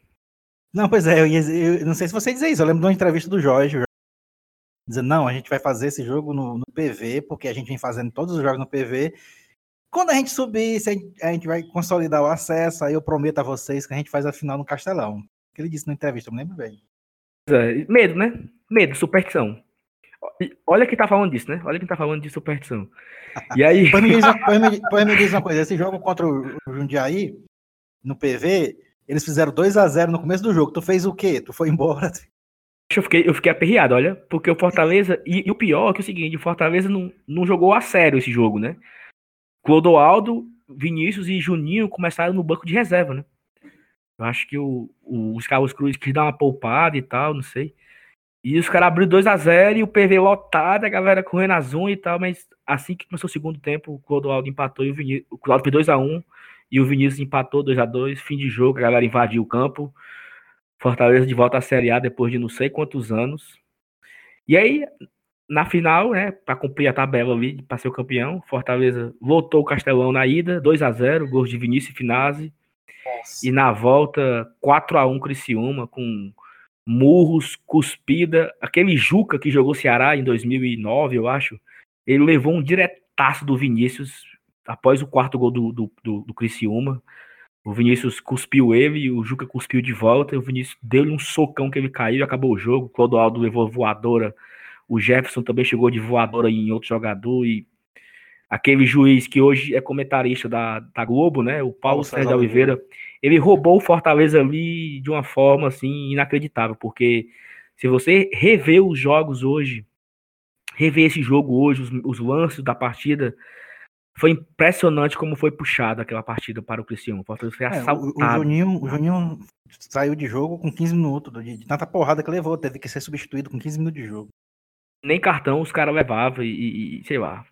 Não, pois é, eu, ia eu não sei se você dizer isso. Eu lembro de uma entrevista do Jorge, dizendo, não, a gente vai fazer esse jogo no, no PV, porque a gente vem fazendo todos os jogos no PV. Quando a gente subir, se a gente, a gente vai consolidar o acesso, aí eu prometo a vocês que a gente faz a final no Castelão. Que ele disse na entrevista, eu me lembro bem. É, Medo, né? Medo, superstição. Olha quem tá falando disso, né? Olha quem tá falando de superstição. E aí. Pois me diz, uma- pois me, diz uma coisa, esse jogo contra o o Jundiaí, no PV, eles fizeram 2 a 0 no começo do jogo. Tu fez o quê? Tu foi embora? Eu fiquei, eu fiquei aperreado, olha, porque o Fortaleza. E, e o pior é que é o seguinte: o Fortaleza não, não jogou a sério esse jogo, né? Clodoaldo, Vinícius e Juninho começaram no banco de reserva, né? Eu acho que o, o, os Carlos Cruz quis dar uma poupada e tal, não sei. E os caras abriram 2x0 e o PV lotado, a galera correndo as unhas e tal, mas assim que começou o segundo tempo, o Clodoaldo empatou e o Vinícius. O Clodoaldo fez 2x1 e o Vinícius empatou 2x2. Fim de jogo, a galera invadiu o campo. Fortaleza de volta à Série A depois de não sei quantos anos. E aí, na final, né, para cumprir a tabela ali, para ser o campeão, Fortaleza lotou o Castelão na ida, 2 a 0 gols de Vinícius e Finazzi. Nossa. E na volta, 4 a 1 Criciúma, com murros, cuspida. Aquele Juca que jogou Ceará em 2009, eu acho, ele levou um diretaço do Vinícius após o quarto gol do, do, do, do Criciúma. O Vinícius cuspiu ele o Juca cuspiu de volta. O Vinícius deu-lhe um socão que ele caiu e acabou o jogo. O Clodoaldo levou voadora. O Jefferson também chegou de voadora em outro jogador. E aquele juiz que hoje é comentarista da, da Globo, né? O Paulo Sérgio César Oliveira, ele roubou o Fortaleza ali de uma forma assim inacreditável. Porque se você rever os jogos hoje, rever esse jogo hoje, os, os lances da partida. Foi impressionante como foi puxada aquela partida para o Cristiano. O Fortaleza foi É, o, o assaltado. Juninho, o Juninho saiu de jogo com 15 minutos, de, de tanta porrada que levou, teve que ser substituído com 15 minutos de jogo. Nem cartão os caras levavam e- e sei lá.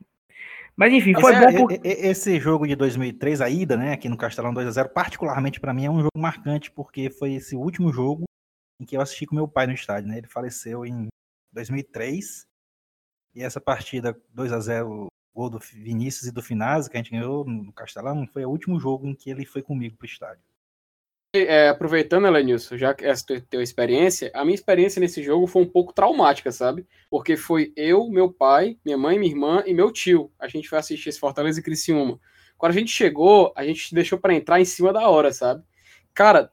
Mas enfim, Mas foi é, bom por... esse jogo de 2003, a ida, né, aqui no Castelão 2x0, particularmente pra mim é um jogo marcante, porque foi esse último jogo em que eu assisti com meu pai no estádio, né? Ele faleceu em 2003. E essa partida 2x0, gol do Vinícius e do Finazzi, que a gente ganhou no Castelão, foi o último jogo em que ele foi comigo pro estádio. É, aproveitando, Elenilson, já que essa tua, experiência, a minha experiência nesse jogo foi um pouco traumática, sabe? Porque foi eu, meu pai, minha mãe, minha irmã e meu tio. A gente foi assistir esse Fortaleza e Criciúma. Quando a gente chegou, a gente deixou pra entrar em cima da hora, sabe? Cara,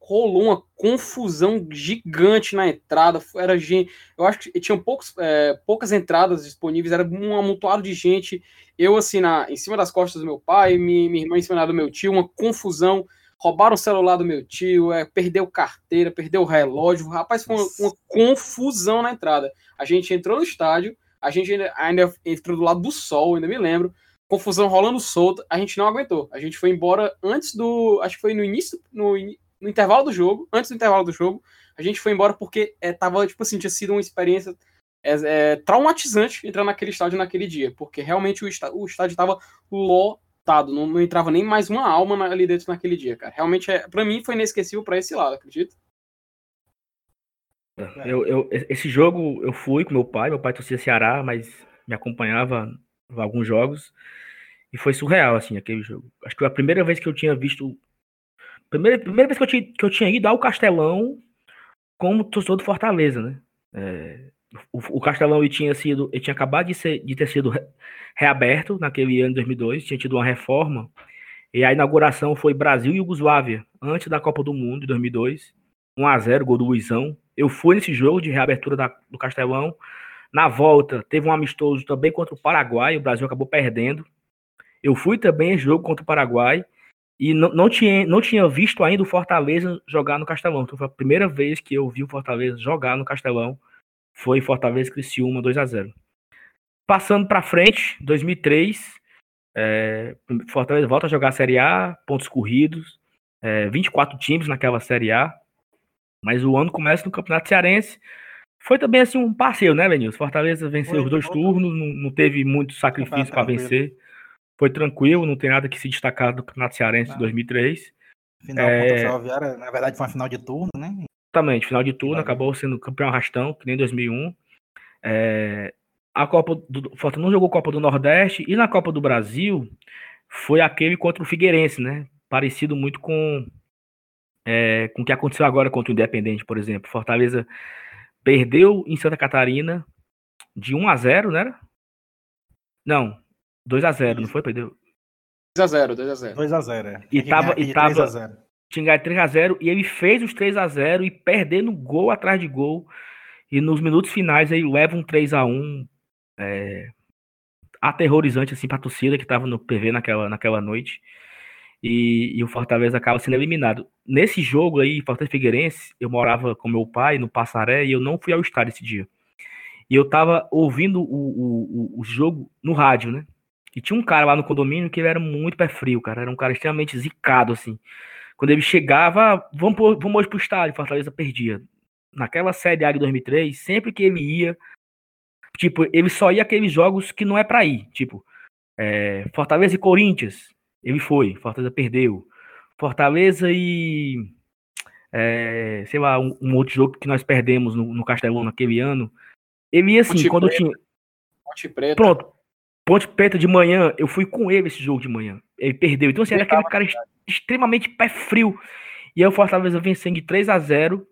rolou uma confusão gigante na entrada. Era gente. Eu acho que tinham poucos, é, poucas entradas disponíveis, era um amontoado de gente. Eu, assim, na, em cima das costas do meu pai, minha, minha irmã em cima do meu tio, uma confusão roubaram o celular do meu tio, é, perdeu carteira, perdeu o relógio. Rapaz, foi uma, uma confusão na entrada. A gente entrou no estádio, a gente ainda, ainda entrou do lado do sol, ainda me lembro. Confusão rolando solta, a gente não aguentou. A gente foi embora antes do. Acho que foi no início, no, no intervalo do jogo, antes do intervalo do jogo, a gente foi embora porque é, tava, tipo assim, tinha sido uma experiência é, é, traumatizante entrar naquele estádio naquele dia, porque realmente o, está, o estádio tava lotado, não, não entrava nem mais uma alma ali dentro naquele dia, cara. Realmente, é, para mim, foi inesquecível pra esse lado, acredita? Eu, eu- esse jogo eu fui com meu pai, meu pai torcia Ceará, mas me acompanhava em alguns jogos. E foi surreal, assim, aquele jogo. Acho que a primeira vez que eu tinha visto. Primeira, primeira vez que eu, tinha, que eu tinha ido ao Castelão como torcedor do Fortaleza, né? É, o, Castelão ele tinha sido. Ele tinha acabado de, ser, de ter sido re- reaberto naquele ano de 2002, tinha tido uma reforma. E a inauguração foi Brasil e Yugoslávia, antes da Copa do Mundo de 2002. 1x0, gol do Luizão. Eu fui nesse jogo de reabertura da- do Castelão. Na volta, teve um amistoso também contra o Paraguai. O Brasil acabou perdendo. Eu fui também esse jogo contra o Paraguai. E não, não, tinha, não tinha visto ainda o Fortaleza jogar no Castelão. Então foi a primeira vez que eu vi o Fortaleza jogar no Castelão. Foi Fortaleza Criciúma 2x0. Passando para frente, 2003, é, Fortaleza volta a jogar a Série A, pontos corridos, é, 24 times naquela Série A. Mas o ano começa no Campeonato Cearense. Foi também assim um passeio, né, Lenilson? Fortaleza venceu Foi, os dois foi. turnos, não, não teve muito sacrifício para vencer. Foi tranquilo, não tem nada que se destacar do Campeonato Cearense de Não. 2003. Final É. contra a Ferroviária, na verdade foi uma final de turno, né? Exatamente, final de turno, Valeu. acabou sendo campeão arrastão, que nem 2001. É, a Copa do Fortaleza não jogou Copa do Nordeste e na Copa do Brasil foi aquele contra o Figueirense, né? Parecido muito com é, com o que aconteceu agora contra o Independente, por exemplo. Fortaleza perdeu em Santa Catarina de 1 a 0, né? Não, 2 a 0, não foi? Perdeu. 2x0, 2x0. 2x0, é. E Tinha que tava- ganhar e de tava- 3x0. tinha ganhado 3 a 0 e ele fez os 3 a 0 e perdendo gol atrás de gol. E nos minutos finais ele leva um 3 a 1 é, aterrorizante assim para a torcida que estava no PV naquela, naquela noite. E, e o Fortaleza acaba sendo eliminado. Nesse jogo aí, Fortaleza Figueirense, eu morava com meu pai no Passaré e eu não fui ao estádio esse dia. E eu tava ouvindo o, o, o- o jogo no rádio, né? E tinha um cara lá no condomínio que ele era muito pé frio, cara. Era um cara extremamente zicado, assim. Quando ele chegava, vamos, pro- vamos hoje pro estádio, Fortaleza perdia. Naquela Série A de 2003, sempre que ele ia, tipo, ele só ia aqueles jogos que não é pra ir. Tipo, é, Fortaleza e Corinthians, ele foi, Fortaleza perdeu. Fortaleza e. é, sei lá, um, um outro jogo que nós perdemos no, no Castelão naquele ano. Ele ia assim, Ponte quando Preta. tinha. Ponte Preta. Pronto. Ponte Preta de manhã, eu fui com ele esse jogo de manhã. Ele perdeu. Então, assim, era aquele cara ex- extremamente pé frio. E aí o Fortaleza vencendo de 3 a 0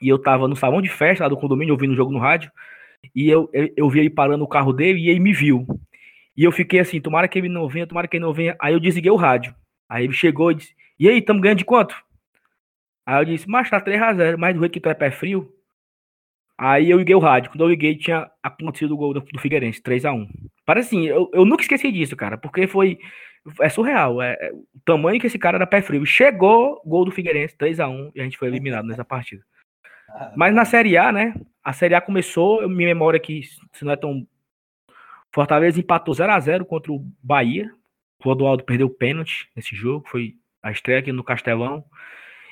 E eu tava no salão de festa lá do condomínio, ouvindo o jogo no rádio. E eu, eu, eu vi ele parando o carro dele e ele me viu. E eu fiquei assim, tomara que ele não venha, tomara que ele não venha. Aí eu desliguei o rádio. Aí ele chegou e disse, e aí, tamo ganhando de quanto? Aí eu disse, mas tá 3x0, mas do jeito que tu é pé frio. Aí eu liguei o rádio. Quando eu liguei, tinha acontecido o gol do, do Figueirense, 3x1. Parece assim, eu, eu nunca esqueci disso, cara, porque foi. É surreal. É, é o tamanho que esse cara era pé frio. Chegou, gol do Figueirense, 3x1, e a gente foi eliminado nessa partida. Mas na Série A, né? A Série A começou, eu me memória que se não é tão. Fortaleza empatou 0x0 contra o Bahia. O Rodoaldo perdeu o pênalti nesse jogo, foi a estreia aqui no Castelão.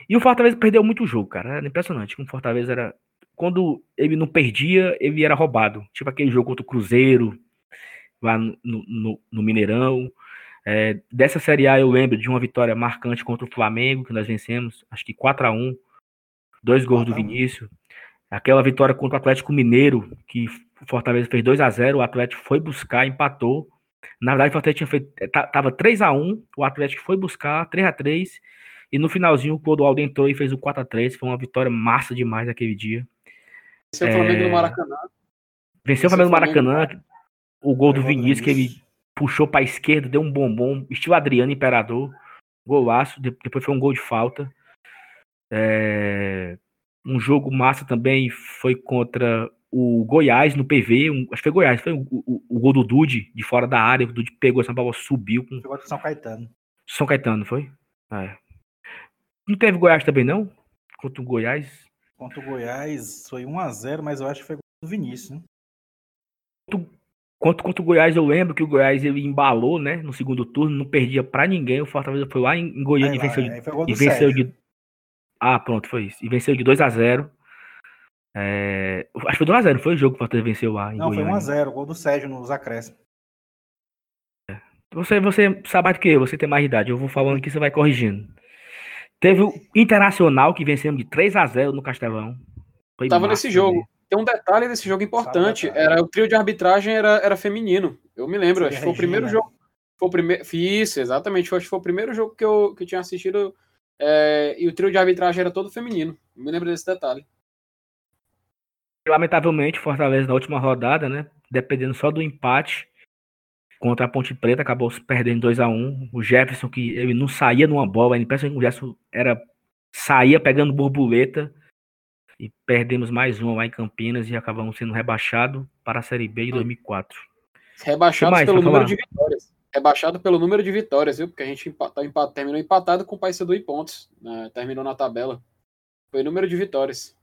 E o Fortaleza perdeu muito jogo, cara. Era impressionante. como O Fortaleza era. Quando ele não perdia, ele era roubado. Tipo aquele jogo contra o Cruzeiro, lá no, no, no Mineirão. É, dessa Série A eu lembro de uma vitória marcante contra o Flamengo, que nós vencemos, acho que 4 a 1 dois gols do 4 a 1. Vinícius. Aquela vitória contra o Atlético Mineiro, que o Fortaleza fez 2 a 0 o Atlético foi buscar, empatou. Na verdade, o Fortaleza tinha feito, ta- tava 3 a 1 o Atlético foi buscar 3 a 3 e no finalzinho o Clodoaldo entrou e fez o 4 a 3 Foi uma vitória massa demais aquele dia. É o Flamengo É. no Maracanã. Venceu o Venceu Flamengo no. Maracanã. O gol do Vinícius, que ele. Puxou para a esquerda, deu um bombom, estilo Adriano Imperador. Golaço. de- Depois foi um gol de falta. É, Um jogo massa também foi contra o Goiás no PV. um- Acho que foi Goiás. Foi o, o- o gol do Dude, de fora da área. O Dude pegou essa bola, subiu com Jogou São Caetano. São Caetano, foi? É. Não teve Goiás também, não? Contra o Goiás. Contra o Goiás foi 1x0, mas eu acho que foi do Vinícius, né? Contra, contra o Goiás, eu lembro que o Goiás ele embalou, né? No segundo turno, não perdia pra ninguém. O Fortaleza foi lá em, em Goiânia Aí e lá, venceu, de, foi e venceu de. Ah, pronto, foi isso. E venceu de 2 a 0 É, Acho que foi 2 a 0 foi o jogo que o Fortaleza venceu lá em Não, foi Goiânia. 1x0, gol do Sérgio nos acréscimos. Você, você sabe mais do que eu, você tem mais idade. Eu vou falando aqui, você vai corrigindo. Teve o Internacional que vencemos de 3 a 0 no Castelão. Foi Tava massa nesse jogo. também. Tem um detalhe desse jogo importante. Era o trio de arbitragem era, era feminino. Eu me lembro, Seria acho que foi o primeiro jogo. Foi o primeiro. Isso, exatamente. Acho que foi o primeiro jogo que eu, que eu tinha assistido. é, e o trio de arbitragem era todo feminino. Eu me lembro desse detalhe. Lamentavelmente, Fortaleza na última rodada, né? Dependendo só do empate contra a Ponte Preta, acabou se perdendo 2 a 1 O Jefferson, que ele não saía numa bola, era impressionante que o Jefferson era, saía pegando borboleta. E perdemos mais uma lá em Campinas e acabamos sendo rebaixados para a Série B de 2004. Rebaixado mais pelo número falar? de vitórias. Rebaixado pelo número de vitórias, viu? Porque a gente empata, empa- terminou empatado com o Paysandu em pontos. né? Terminou na tabela. Foi número de vitórias.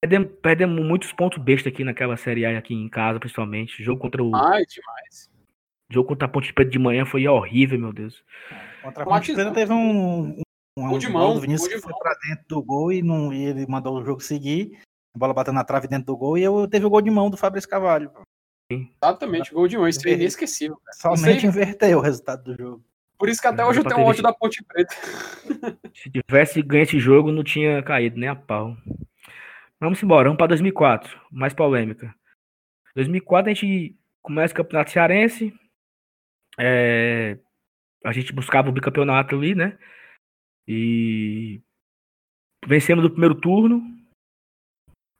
Perdemos, perdemos muitos pontos besta aqui naquela Série A aqui em casa, principalmente. Jogo contra o Mais demais. jogo contra a Ponte Preta de manhã foi horrível, meu Deus. Contra a Ponte Preta teve um, um, um Gol de gol mão, do Vinícius gol de que foi mão. pra dentro do gol e, não, e ele mandou o jogo seguir. A bola bateu na trave dentro do gol e eu teve o gol de mão do Fabrício Carvalho. Exatamente, gol de mão. Isso é inesquecível. Somente aí- inverteu o resultado do jogo. Por isso que até Não, hoje eu tenho ter ódio da Ponte Preta. Se tivesse ganho esse jogo, não tinha caído nem a pau. Vamos embora, vamos para 2004. Mais polêmica. 2004 a gente começa o Campeonato Cearense. é, a gente buscava o bicampeonato ali, né? E vencemos o primeiro turno.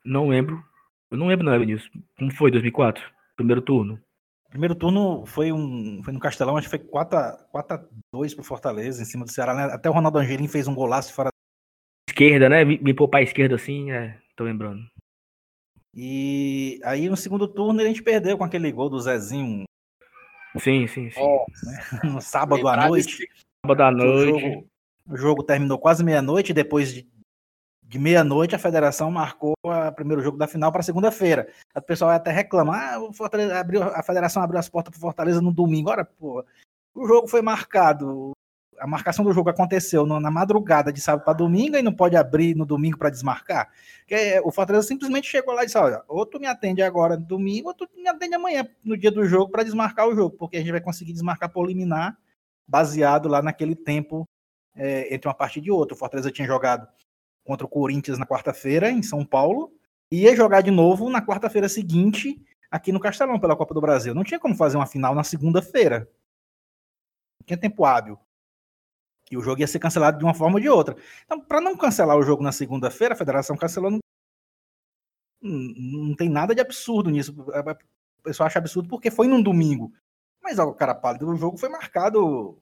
Não lembro. Eu não lembro, não, Evanilson. Como foi 2004? Primeiro turno. Primeiro turno foi um foi no Castelão, acho que foi 4x2 pro Fortaleza, em cima do Ceará. né? Até o Ronaldo Angelim fez um golaço fora. Esquerda, né? Me, pôr pra esquerda assim, é. Tô lembrando. E aí no segundo turno a gente perdeu com aquele gol do Zezinho Sim, sim, sim. Ó, no sábado à noite. Sábado à noite. jogo, o jogo terminou quase meia-noite, depois de, de meia-noite a federação marcou o primeiro jogo da final para segunda-feira. O pessoal até reclama, ah, o abriu, a federação abriu as portas para Fortaleza no domingo. Ora, pô, o jogo foi marcado a marcação do jogo aconteceu na madrugada de sábado para domingo e não pode abrir no domingo para desmarcar. É, o Fortaleza simplesmente chegou lá e disse: olha, ou tu me atende agora no domingo, ou tu me atende amanhã no dia do jogo para desmarcar o jogo, porque a gente vai conseguir desmarcar por liminar, baseado lá naquele tempo é, entre uma partida e outra. O Fortaleza tinha jogado contra o Corinthians na quarta-feira, em São Paulo, e ia jogar de novo na quarta-feira seguinte aqui no Castelão pela Copa do Brasil. Não tinha como fazer uma final na segunda-feira. Não tinha tempo hábil. E o jogo ia ser cancelado de uma forma ou de outra. Então, para não cancelar o jogo na segunda-feira, a federação cancelou. Não, não tem nada de absurdo nisso. O pessoal acha absurdo porque foi num domingo. Mas, ó, cara pálido, o jogo foi marcado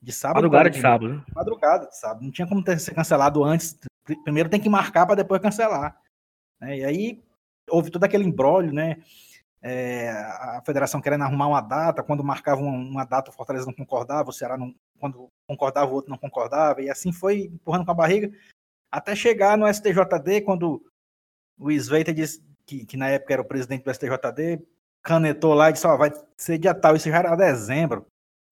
de sábado. Madrugada de sábado. né? Madrugada de sábado. Não tinha como ter, ser cancelado antes. Primeiro tem que marcar para depois cancelar. né? E aí houve todo aquele embrólio, né? É, a federação querendo arrumar uma data, quando marcava uma, uma data o Fortaleza não concordava, o Ceará não, quando concordava o outro não concordava, e assim foi empurrando com a barriga, até chegar no STJD, quando o Sveita disse que, que na época era o presidente do STJD, canetou lá e disse, ó, vai ser dia tal, isso já era dezembro.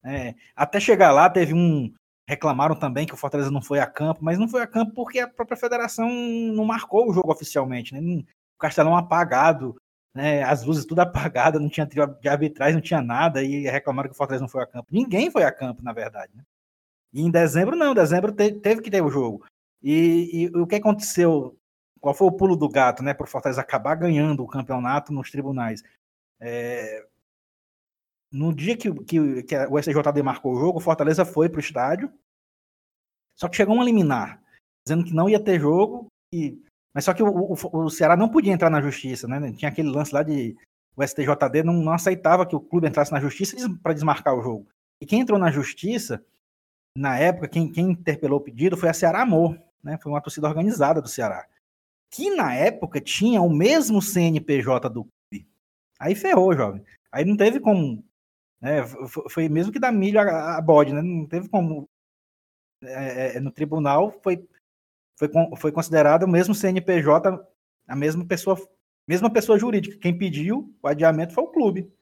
Né? até chegar lá teve um, reclamaram também que o Fortaleza não foi a campo, mas não foi a campo porque a própria federação não marcou o jogo oficialmente, né? Não- O Castelão apagado, né? As luzes tudo apagadas, não tinha trio de arbitragem, não tinha nada, e reclamaram que o Fortaleza não foi a campo. Ninguém foi a campo, na verdade. Né? E em dezembro, não, em dezembro te- teve que ter o jogo. E, e o que aconteceu? Qual foi o pulo do gato, né? Para o Fortaleza acabar ganhando o campeonato nos tribunais? É, no dia que, que, que o STJD marcou o jogo, o Fortaleza foi para o estádio, só que chegou um liminar, dizendo que não ia ter jogo, e, mas só que o, o, o Ceará não podia entrar na justiça, né? Tinha aquele lance lá de o STJD não, não aceitava que o clube entrasse na justiça para desmarcar o jogo. E quem entrou na justiça, na época, quem, quem interpelou o pedido foi a Ceará Amor, né? Foi uma torcida organizada do Ceará. Que na época tinha o mesmo CNPJ do clube. Aí ferrou, jovem. Aí não teve como né, foi mesmo que dar milho a, a bode, né? Não teve como. é, é, no tribunal foi, foi, foi considerado o mesmo CNPJ, a mesma pessoa, mesma pessoa jurídica. Quem pediu o adiamento foi o clube.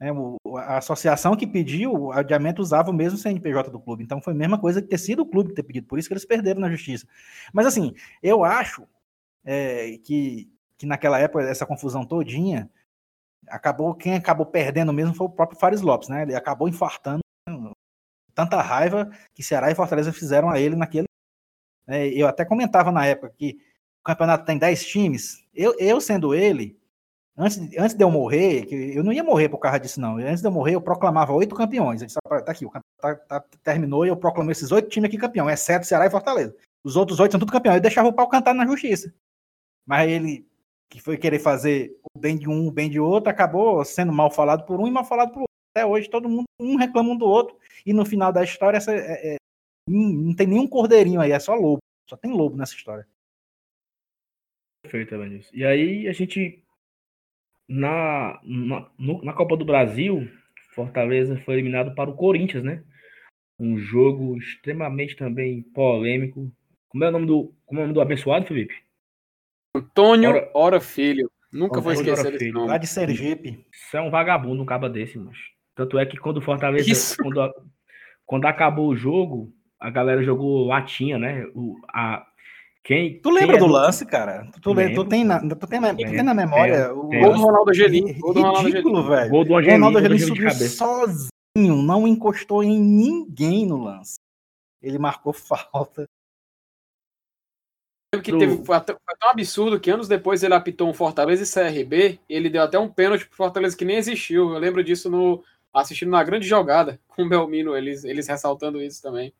né? o- a associação que pediu o adiamento usava o mesmo CNPJ do clube. Então foi a mesma coisa que ter sido o clube ter pedido. Por isso que eles perderam na justiça. Mas assim, eu acho é, que, que naquela época, essa confusão todinha, acabou quem acabou perdendo mesmo foi o próprio Fares Lopes, né? Ele acabou infartando tanta raiva que Ceará e Fortaleza fizeram a ele naquele. né? eu até comentava na época que o campeonato tem 10 times. Eu, eu sendo ele, antes, antes de eu morrer, que eu não ia morrer por causa disso, não. Antes de eu morrer, eu proclamava oito campeões. Disse, "Ah, tá aqui, o campeonato tá- tá- terminou e eu proclamei esses oito times aqui campeão, exceto Ceará e Fortaleza. Os outros oito são tudo campeão. Eu deixava o pau cantar na justiça. Mas ele, que foi querer fazer bem de um, o bem de outro, acabou sendo mal falado por um e mal falado por outro. Até hoje todo mundo, um reclama um do outro, e no final da história essa, é- é- não não tem nenhum cordeirinho aí, é só lobo. Só tem lobo nessa história. Perfeito, Evanilson. E aí a gente na, na, no- na Copa do Brasil, Fortaleza foi eliminado para o Corinthians, né? Um jogo extremamente também polêmico. Como é o nome do, como é o nome do abençoado, Felipe? Antônio Ora- Ora Filho. Nunca vou esquecer Filho. nome. Lá de Sergipe. Isso é um vagabundo, um caba desse, mas Tanto é que quando o Fortaleza, Isso. quando, quando acabou o jogo, a galera jogou latinha, né? O, a, quem, Tu quem lembra é do lance, cara? Tu, tu, lembra- tu tem, na, tu, tem, na- tu tem na memória o tem. Gol do Ronaldo Angelim. Gol do ridículo, velho. Gol do O Angelim, Ronaldo Angelim subiu sozinho, não encostou em ninguém no lance. Ele marcou falta. Lembro que Do- teve, foi, tão absurdo que anos depois ele apitou um Fortaleza e CRB. E ele deu até um pênalti pro Fortaleza que nem existiu. Eu lembro disso no assistindo na grande jogada com o Belmino, eles, eles ressaltando isso também.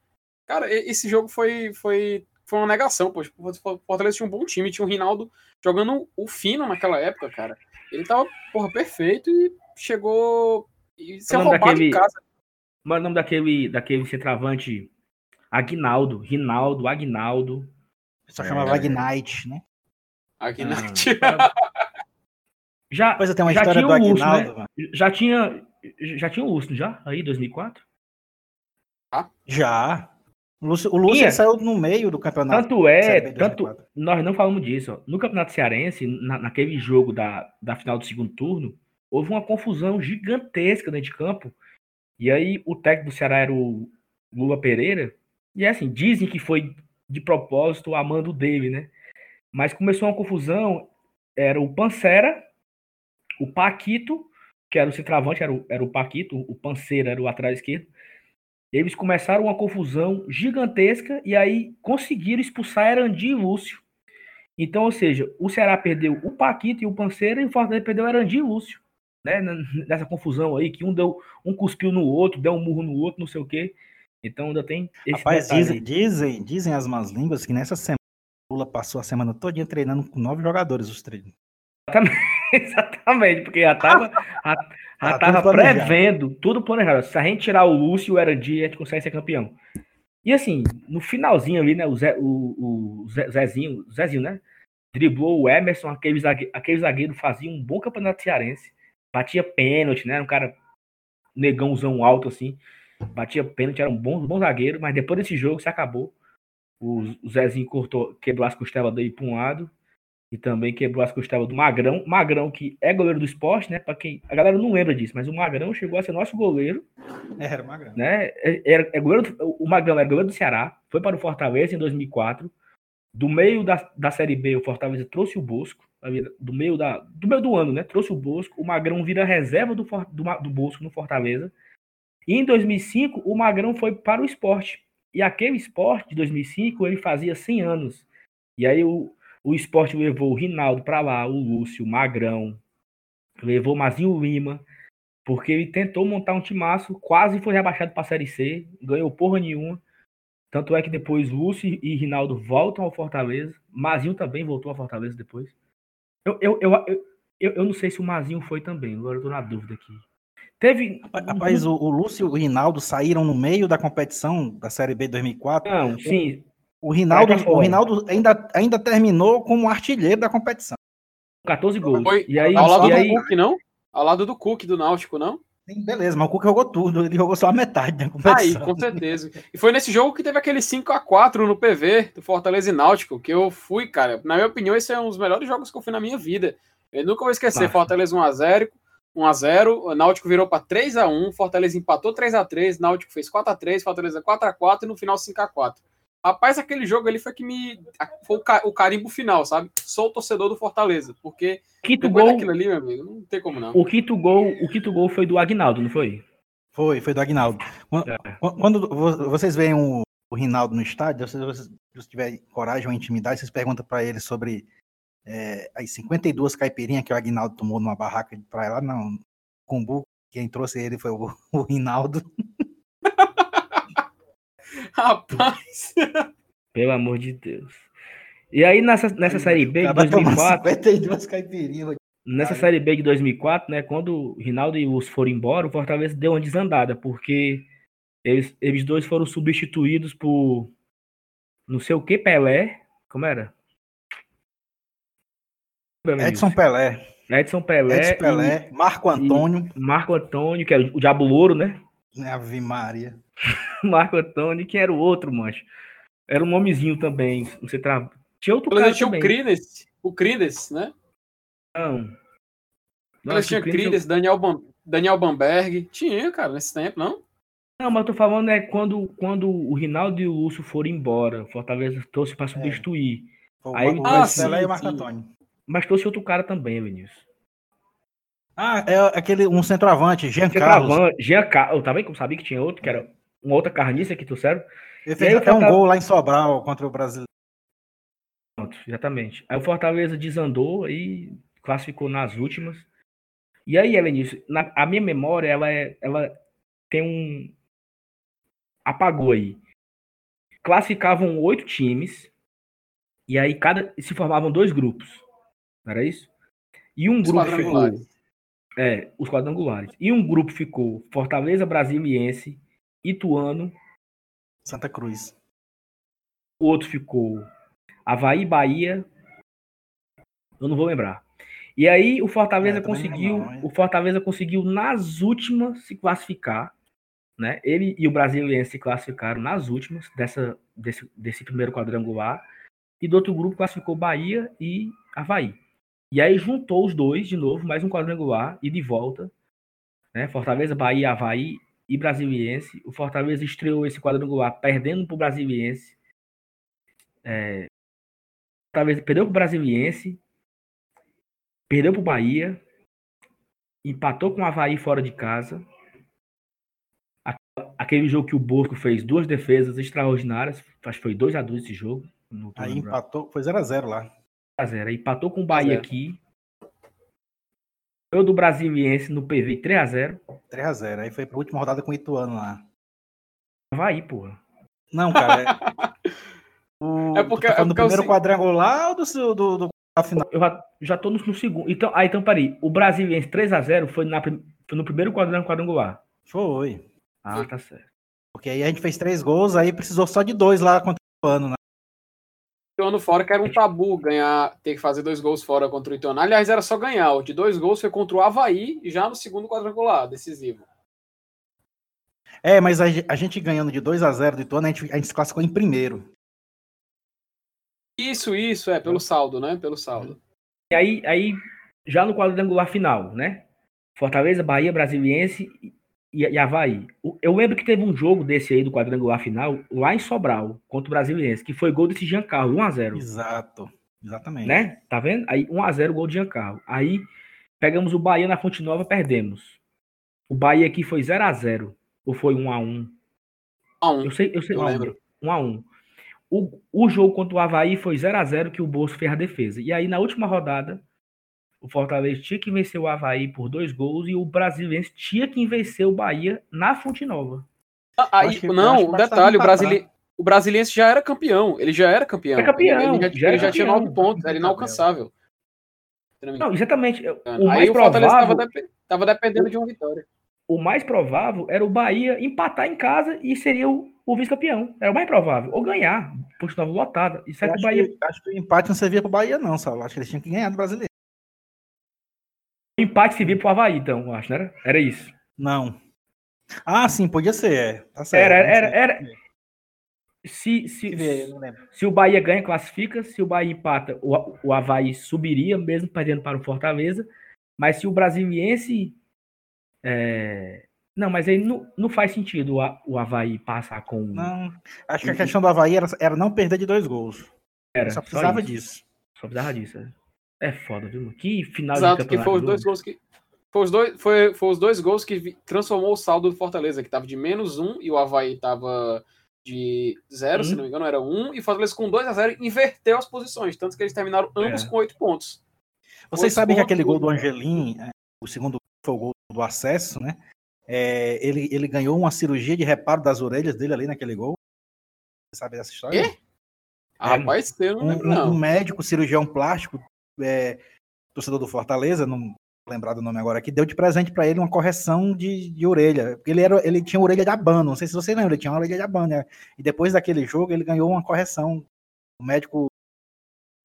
Cara, esse jogo foi, foi, foi uma negação, pô. O Fortaleza tinha um bom time, tinha o Rinaldo jogando o fino naquela época, cara. Ele tava, porra, perfeito e chegou. E se O nome roubado daquele- em casa. Mas o nome daquele, daquele centroavante, Aguinaldo, Rinaldo, Aguinaldo. Só É. chamava Ignite, né? Aqui Ah, na... já, Depois tem uma Já história tinha do o urso, mano. já tinha já tinha o Lúcio, já? Aí, 2004? Já. O Lúcio, o Lúcio saiu no meio do campeonato. Tanto é, tanto, 2004. nós não falamos disso. ó. No Campeonato Cearense, na- naquele jogo da, da final do segundo turno, houve uma confusão gigantesca dentro de campo. E aí o técnico do Ceará era o Lula Pereira. E é assim, dizem que foi de propósito a mando dele, né? Mas começou uma confusão. Era o Pancera, o Paquito, que era o centroavante, era o, era o Paquito, o Panceira era o atrás esquerdo. Eles começaram uma confusão gigantesca e aí conseguiram expulsar Erandi e Lúcio. Então, ou seja, o Ceará perdeu o Paquito e o Panceira e o Fortaleza perdeu Erandi e Lúcio. Né? Nessa confusão aí, que um deu um cuspiu no outro, deu um murro no outro, não sei o quê. Então ainda tem Rapaz, dizem, dizem, dizem as más línguas que nessa semana o Lula passou a semana todinha treinando com nove jogadores, os treinos. Exatamente, porque já tava, já, já Ah, tava prevendo, tudo planejado. Se a gente tirar o Lúcio e o Erandi, a gente consegue ser campeão. E assim, no finalzinho ali, né, o, Zé, o, o Zezinho, Zezinho, né, driblou o Emerson, aquele zagueiro, aquele zagueiro fazia um bom campeonato cearense, batia pênalti, né, era um cara negãozão alto assim, batia pênalti, era um bom, bom zagueiro, mas depois desse jogo se acabou. O, o Zezinho cortou, quebrou as costelas dele para um lado, e também quebrou as costelas do Magrão. Magrão, que é goleiro do esporte, né? Para quem. A galera não lembra disso, mas o Magrão chegou a ser nosso goleiro, É, era uma grana. né? É, era- é goleiro o Magrão era goleiro do Ceará, foi para o Fortaleza em 2004. Do meio da, da Série B, o Fortaleza trouxe o Bosco. Do meio, da, do meio do ano, né? Trouxe o Bosco. O Magrão vira reserva do, do, do Bosco no Fortaleza. E em 2005, o Magrão foi para o esporte. E aquele esporte de 2005, ele fazia 100 anos. E aí o, o esporte levou o Rinaldo para lá, o Lúcio, o Magrão, levou o Mazinho Lima, porque ele tentou montar um timaço, quase foi rebaixado para a Série C, ganhou porra nenhuma. Tanto é que depois Lúcio e Rinaldo voltam ao Fortaleza. Mazinho também voltou ao Fortaleza depois. Eu, eu, eu, eu, eu, não sei se o Mazinho foi também, agora eu tô na dúvida aqui. Teve. Rapaz, o, o Lúcio e o Rinaldo saíram no meio da competição da Série B 2004. Não, sim, O Rinaldo, o Rinaldo ainda, ainda terminou como artilheiro da competição. 14 gols. Foi E aí, Ao lado e do aí Cook, não? Ao lado do Cook, do Náutico, não? Sim, beleza, mas o Cuca jogou tudo, ele jogou só a metade da Aí, competição. com certeza. E foi nesse jogo que teve aquele 5x4 no PV do Fortaleza e Náutico, que eu fui, cara. Na minha opinião, esse é um dos melhores jogos que eu fui na minha vida. Eu nunca vou esquecer. Fortaleza 1x0, 1x0, o Náutico virou pra 3x1, Fortaleza empatou 3x3, Náutico fez 4x3, Fortaleza 4x4 e no final 5x4. Rapaz, aquele jogo ali foi que me. Foi o ca- o carimbo final, sabe? Sou o torcedor do Fortaleza, porque quinto gol, daquilo ali, meu amigo, não tem como não. o quinto gol, o quinto gol foi do Agnaldo, não foi? Foi, foi do Agnaldo. Quando, É. quando vo- vocês veem o, o Rinaldo no estádio, se vocês, se vocês tiverem coragem ou intimidade, vocês perguntam para ele sobre é, as 52 caipirinhas que o Agnaldo tomou numa barraca de praia lá no Cumbu. Quem trouxe ele foi o, o Rinaldo. Rapaz, Pelo amor de Deus. E aí nessa, nessa série B de Acaba de tomar 2004, 52 caipirinhas. nessa série B de 2004, né, quando o Rinaldo e o Lúcio foram embora, o Fortaleza deu uma desandada, porque eles, eles dois foram substituídos por não sei o que Pelé, como era? Edson Pelé. Edson Pelé, Edson Pelé, Marco Antônio. Marco Antônio, que era o Diabo Louro, né? né, Ave Maria. Marco Antônio, quem era o outro, mancho? Era um nomezinho também, você tra... Tinha outro Eles cara tinham o também. Crines, o Crines, né? Não. Eles Nossa, tinham o Crines- Crines, Daniel, Bam- Daniel Bamberg. Tinha, cara, nesse tempo, não? Não, mas eu tô falando é quando, quando o Rinaldo e o Lúcio foram embora, o Fortaleza trouxe para substituir. O Aí- o Ah, sim, Pelé e o Marco sim. Antônio. Mas trouxe outro cara também, Vinícius. Ah, é aquele, um centroavante, Jean Carlos. Jean Carlos. Eu também sabia que tinha outro, que era uma outra carniça que trouxeram. Ele fez até um gol lá em Sobral contra o Brasileiro. Pronto, exatamente. Aí o Fortaleza desandou e classificou nas últimas. E aí, Vinícius, na, a minha memória, ela, é, ela tem um. Apagou aí. Classificavam oito times. E aí cada se formavam dois grupos. Não era isso? E um Os grupo ficou. É, os quadrangulares. E um grupo ficou Fortaleza Brasiliense, Ituano, Santa Cruz. o outro ficou Havaí, Bahia. Eu não vou lembrar. E aí o Fortaleza É, conseguiu, não, o Fortaleza conseguiu nas últimas se classificar, né? Ele e o Brasiliense se classificaram nas últimas dessa desse, desse primeiro quadrangular. E do outro grupo classificou Bahia e Havaí. E aí juntou os dois de novo, mais um quadrangular e de volta, né? Fortaleza, Bahia, Havaí e Brasiliense. O Fortaleza estreou esse quadrangular perdendo para o Brasiliense. É, Fortaleza perdeu para o Brasiliense, perdeu para o Bahia, empatou com o Havaí fora de casa. A- Aquele jogo que o Bosco fez duas defesas extraordinárias, acho que foi 2 a 2 esse jogo. Aí lembrando. empatou, foi 0x0 lá. 0 Empatou com o Bahia 0. aqui. Eu do Brasiliense no PV 3x0. 3x0. Aí foi pra última rodada com o Ituano lá. Havaí, porra. Não, cara. É, o, É porque- tá é porque eu primeiro sei- quadrangular ou do, seu- do, do, da final? Eu já, já tô no, no segundo. Então, ah, então, peraí. O Brasiliense 3x0 foi, na foi no primeiro quadrangular quadrangular. Foi. Ah, tá certo. Porque aí a gente fez três gols, aí precisou só de dois lá contra o Ituano, né? O ano fora que era um tabu ganhar, ter que fazer dois gols fora contra o Ituano. Aliás, era só ganhar. O de dois gols foi contra o Havaí, já no segundo quadrangular, decisivo. É, mas a, a gente ganhando de 2 a 0 do Ituano, a gente, a gente se classificou em primeiro. Isso, isso, é, pelo saldo, né? Pelo saldo. E aí, aí, já no quadrangular final, né? Fortaleza, Bahia, Brasiliense e, e Havaí. O- Eu lembro que teve um jogo desse aí do quadrangular final, lá em Sobral, contra o Brasiliense, que foi gol desse Giancarlo, 1x0. Exato. Exatamente. né? Tá vendo? Aí 1x0 gol de Giancarlo. Aí pegamos o Bahia na Fonte Nova, perdemos. O Bahia aqui foi 0x0. Ou foi 1x1? A um. Eu sei, eu sei. Eu lembro. 1x1. O, o jogo contra o Havaí foi 0x0 que o Bolso fez a defesa. E aí, na última rodada, o Fortaleza tinha que vencer o Havaí por dois gols e o Brasiliense tinha que vencer o Bahia na Fonte Nova. Ah, Aí, que- não, o bastava detalhe, o. Brasili... o Brasiliense já era campeão. Ele já era campeão. É campeão, Ele, ele já, já ele já tinha campeão. nove pontos, era inalcançável. Não me Não, exatamente. O engano. mais Aí o Fortaleza provável... estava dep tava dependendo de uma vitória. o mais provável era o Bahia empatar em casa e seria o, o vice-campeão. Era o mais provável. Ou ganhar, por estava lotada. Isso é Eu que o acho, Bahia. que, acho que o empate não servia pro Bahia, não, Saulo. Acho que eles tinham que ganhar do brasileiro. Empate se via pro Havaí, então, eu acho, não era? Era isso. Não. Ah, sim, podia ser, é. Tá certo. Era, não era, era. Se, ver, se, se o Bahia ganha, classifica. Se o Bahia empata, o, o Havaí subiria, mesmo perdendo para o Fortaleza. Mas se o Brasiliense. é, Não, mas aí não, não faz sentido o, o Havaí passar com. Não, acho que a questão do Havaí era, era não perder de dois gols. era, Só precisava isso. disso. Só precisava disso. É. É foda, viu? mano? Que final Exato, de que campeonato. foi os dois gols que. Foi os dois, foi, foi os dois gols que vi- transformou o saldo do Fortaleza, que tava de menos um e o Havaí tava de zero, se Um. não me engano, era um, e o Fortaleza com 2 a 0 inverteu as posições, tanto que eles terminaram ambos É. com oito pontos. Vocês Oito sabem que aquele gol do. Angelim, é, o segundo foi o gol do acesso, né? É, ele, ele ganhou uma cirurgia de reparo das orelhas dele ali naquele gol. Você sabe dessa história? Quê? Ah, rapaz, eu não Um, lembro, um- não. um médico cirurgião plástico, é, torcedor do Fortaleza, não lembrar do nome agora aqui, deu de presente para ele uma correção de, de orelha. Ele, era, ele tinha orelha de abano, não sei se você lembra, ele tinha uma orelha de abano. né? E depois daquele jogo, ele ganhou uma correção. O médico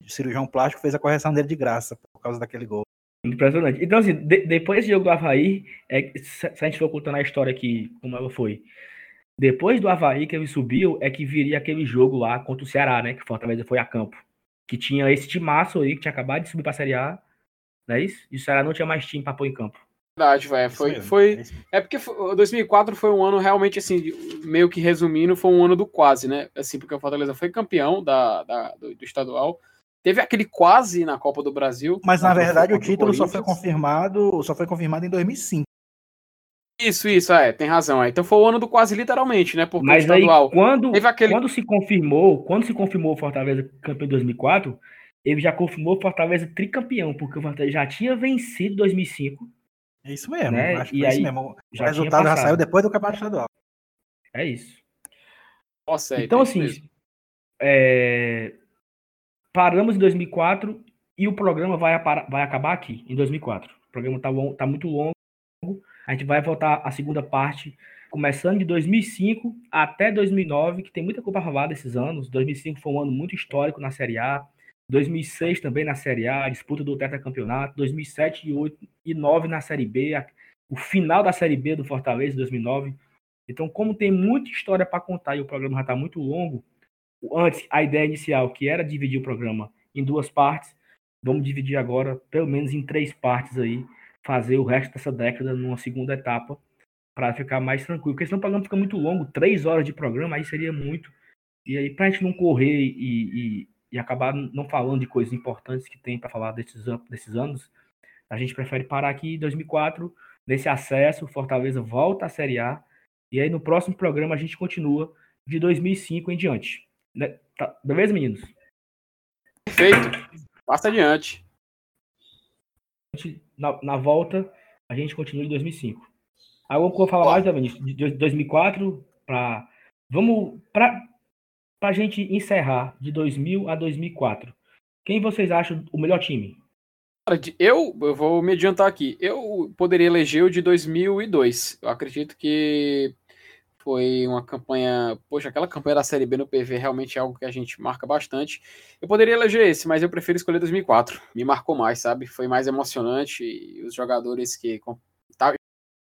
cirurgião plástico fez a correção dele de graça por causa daquele gol. Impressionante. Então, assim, de- depois desse jogo do Havaí, é, se, se a gente for contando a história aqui, como ela foi, depois do Havaí que ele subiu, é que viria aquele jogo lá contra o Ceará, né? Que o Fortaleza foi a campo. Que tinha esse timaço aí, que tinha acabado de subir pra Série A, não é isso? E o Ceará não tinha mais time pra pôr em campo. Verdade, velho. Foi, mesmo, foi, é. É porque foi- 2004 foi um ano realmente assim, meio que resumindo, foi um ano do quase, né? Assim, porque o Fortaleza foi campeão da, da- do, do estadual. Teve aquele quase na Copa do Brasil. Mas na contra verdade o título só foi confirmado, só foi confirmado em 2005. Isso, isso, é, tem razão. É. Então foi o ano do quase literalmente, né? Porque Mas aí, estadual. quando, Teve aquele- quando se confirmou, quando se confirmou o Fortaleza campeão em 2004, ele já confirmou o Fortaleza tricampeão, porque o Fortaleza já tinha vencido em 2005. É isso mesmo, Né? acho que E foi isso aí, mesmo. O resultado já saiu depois do campeonato estadual. É isso. Nossa, é, Então, assim, é, paramos em 2004 e o programa vai, vai acabar aqui, em 2004. O programa está tá muito longo. A gente vai voltar a segunda parte, começando de 2005 até 2009, que tem muita coisa para falar desses anos. 2005 foi um ano muito histórico na Série A. 2006 também na Série A, disputa do tetracampeonato. 2007 e 8 e 9 na Série B, a- o final da Série B do Fortaleza, 2009. Então, como tem muita história para contar e o programa já está muito longo, antes, a ideia inicial, que era dividir o programa em duas partes, vamos dividir agora, pelo menos em três partes aí, fazer o resto dessa década numa segunda etapa, para ficar mais tranquilo. Porque senão o programa fica muito longo, três horas de programa, aí seria muito. E aí, para a gente não correr e, e, e, acabar não falando de coisas importantes que tem para falar desses, desses anos, a gente prefere parar aqui em 2004, nesse acesso, Fortaleza volta à Série A, e aí no próximo programa a gente continua de 2005 em diante. Né? Tá, beleza, meninos? Perfeito. Passa adiante. Na, na volta, a gente continua em 2005. Aí eu vou falar mais, também de 2004 para. Vamos. Para a gente encerrar de 2000 a 2004. Quem vocês acham o melhor time? Eu, eu vou me adiantar aqui. Eu poderia eleger o de 2002. Eu acredito que foi uma campanha. Poxa, aquela campanha da Série B no PV realmente é algo que a gente marca bastante. Eu poderia eleger esse, mas eu prefiro escolher 2004. Me marcou mais, sabe? Foi mais emocionante e os jogadores que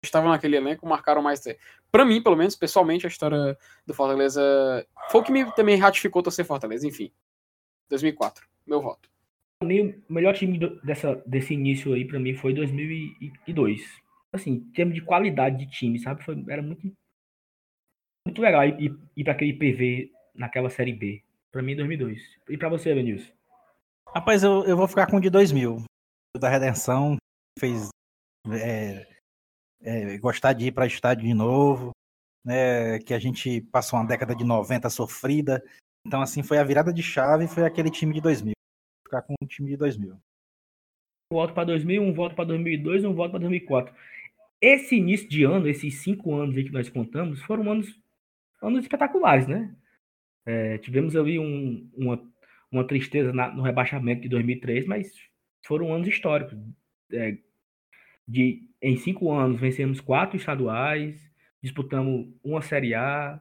estavam naquele elenco marcaram mais. Para mim, pelo menos, pessoalmente, a história do Fortaleza foi o que me também ratificou torcer Fortaleza. Enfim, 2004, meu voto. O melhor time dessa, desse início aí, para mim, foi 2002. Assim, em termos de qualidade de time, sabe? Foi, era muito muito legal ir, ir para aquele PV naquela série B. Para mim, 2002. E para você, Benilson? Rapaz, eu, eu vou ficar com o de 2000. Da Redenção, fez é, é, gostar de ir para estádio de novo, né, que a gente passou uma década de 90 sofrida. Então, assim, foi a virada de chave, foi aquele time de 2000. Vou ficar com o time de 2000. Um voto para 2000, um voto para 2002 um voto para 2004. Esse início de ano, esses cinco anos aí que nós contamos, foram anos anos espetaculares, né? É, tivemos ali um, uma, uma tristeza na, no rebaixamento de 2003, mas foram anos históricos. É, de, em cinco anos, vencemos quatro estaduais, disputamos uma Série A,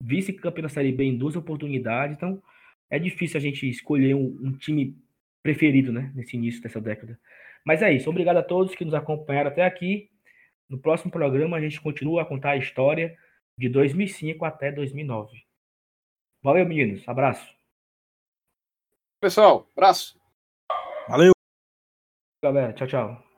vice-campeão da Série B em duas oportunidades. Então, é difícil a gente escolher um, um, time preferido, né, nesse início dessa década. Mas é isso. Obrigado a todos que nos acompanharam até aqui. No próximo programa, a gente continua a contar a história de 2005 até 2009. Valeu, meninos. Abraço. Pessoal, abraço. Valeu. Galera, tchau, tchau.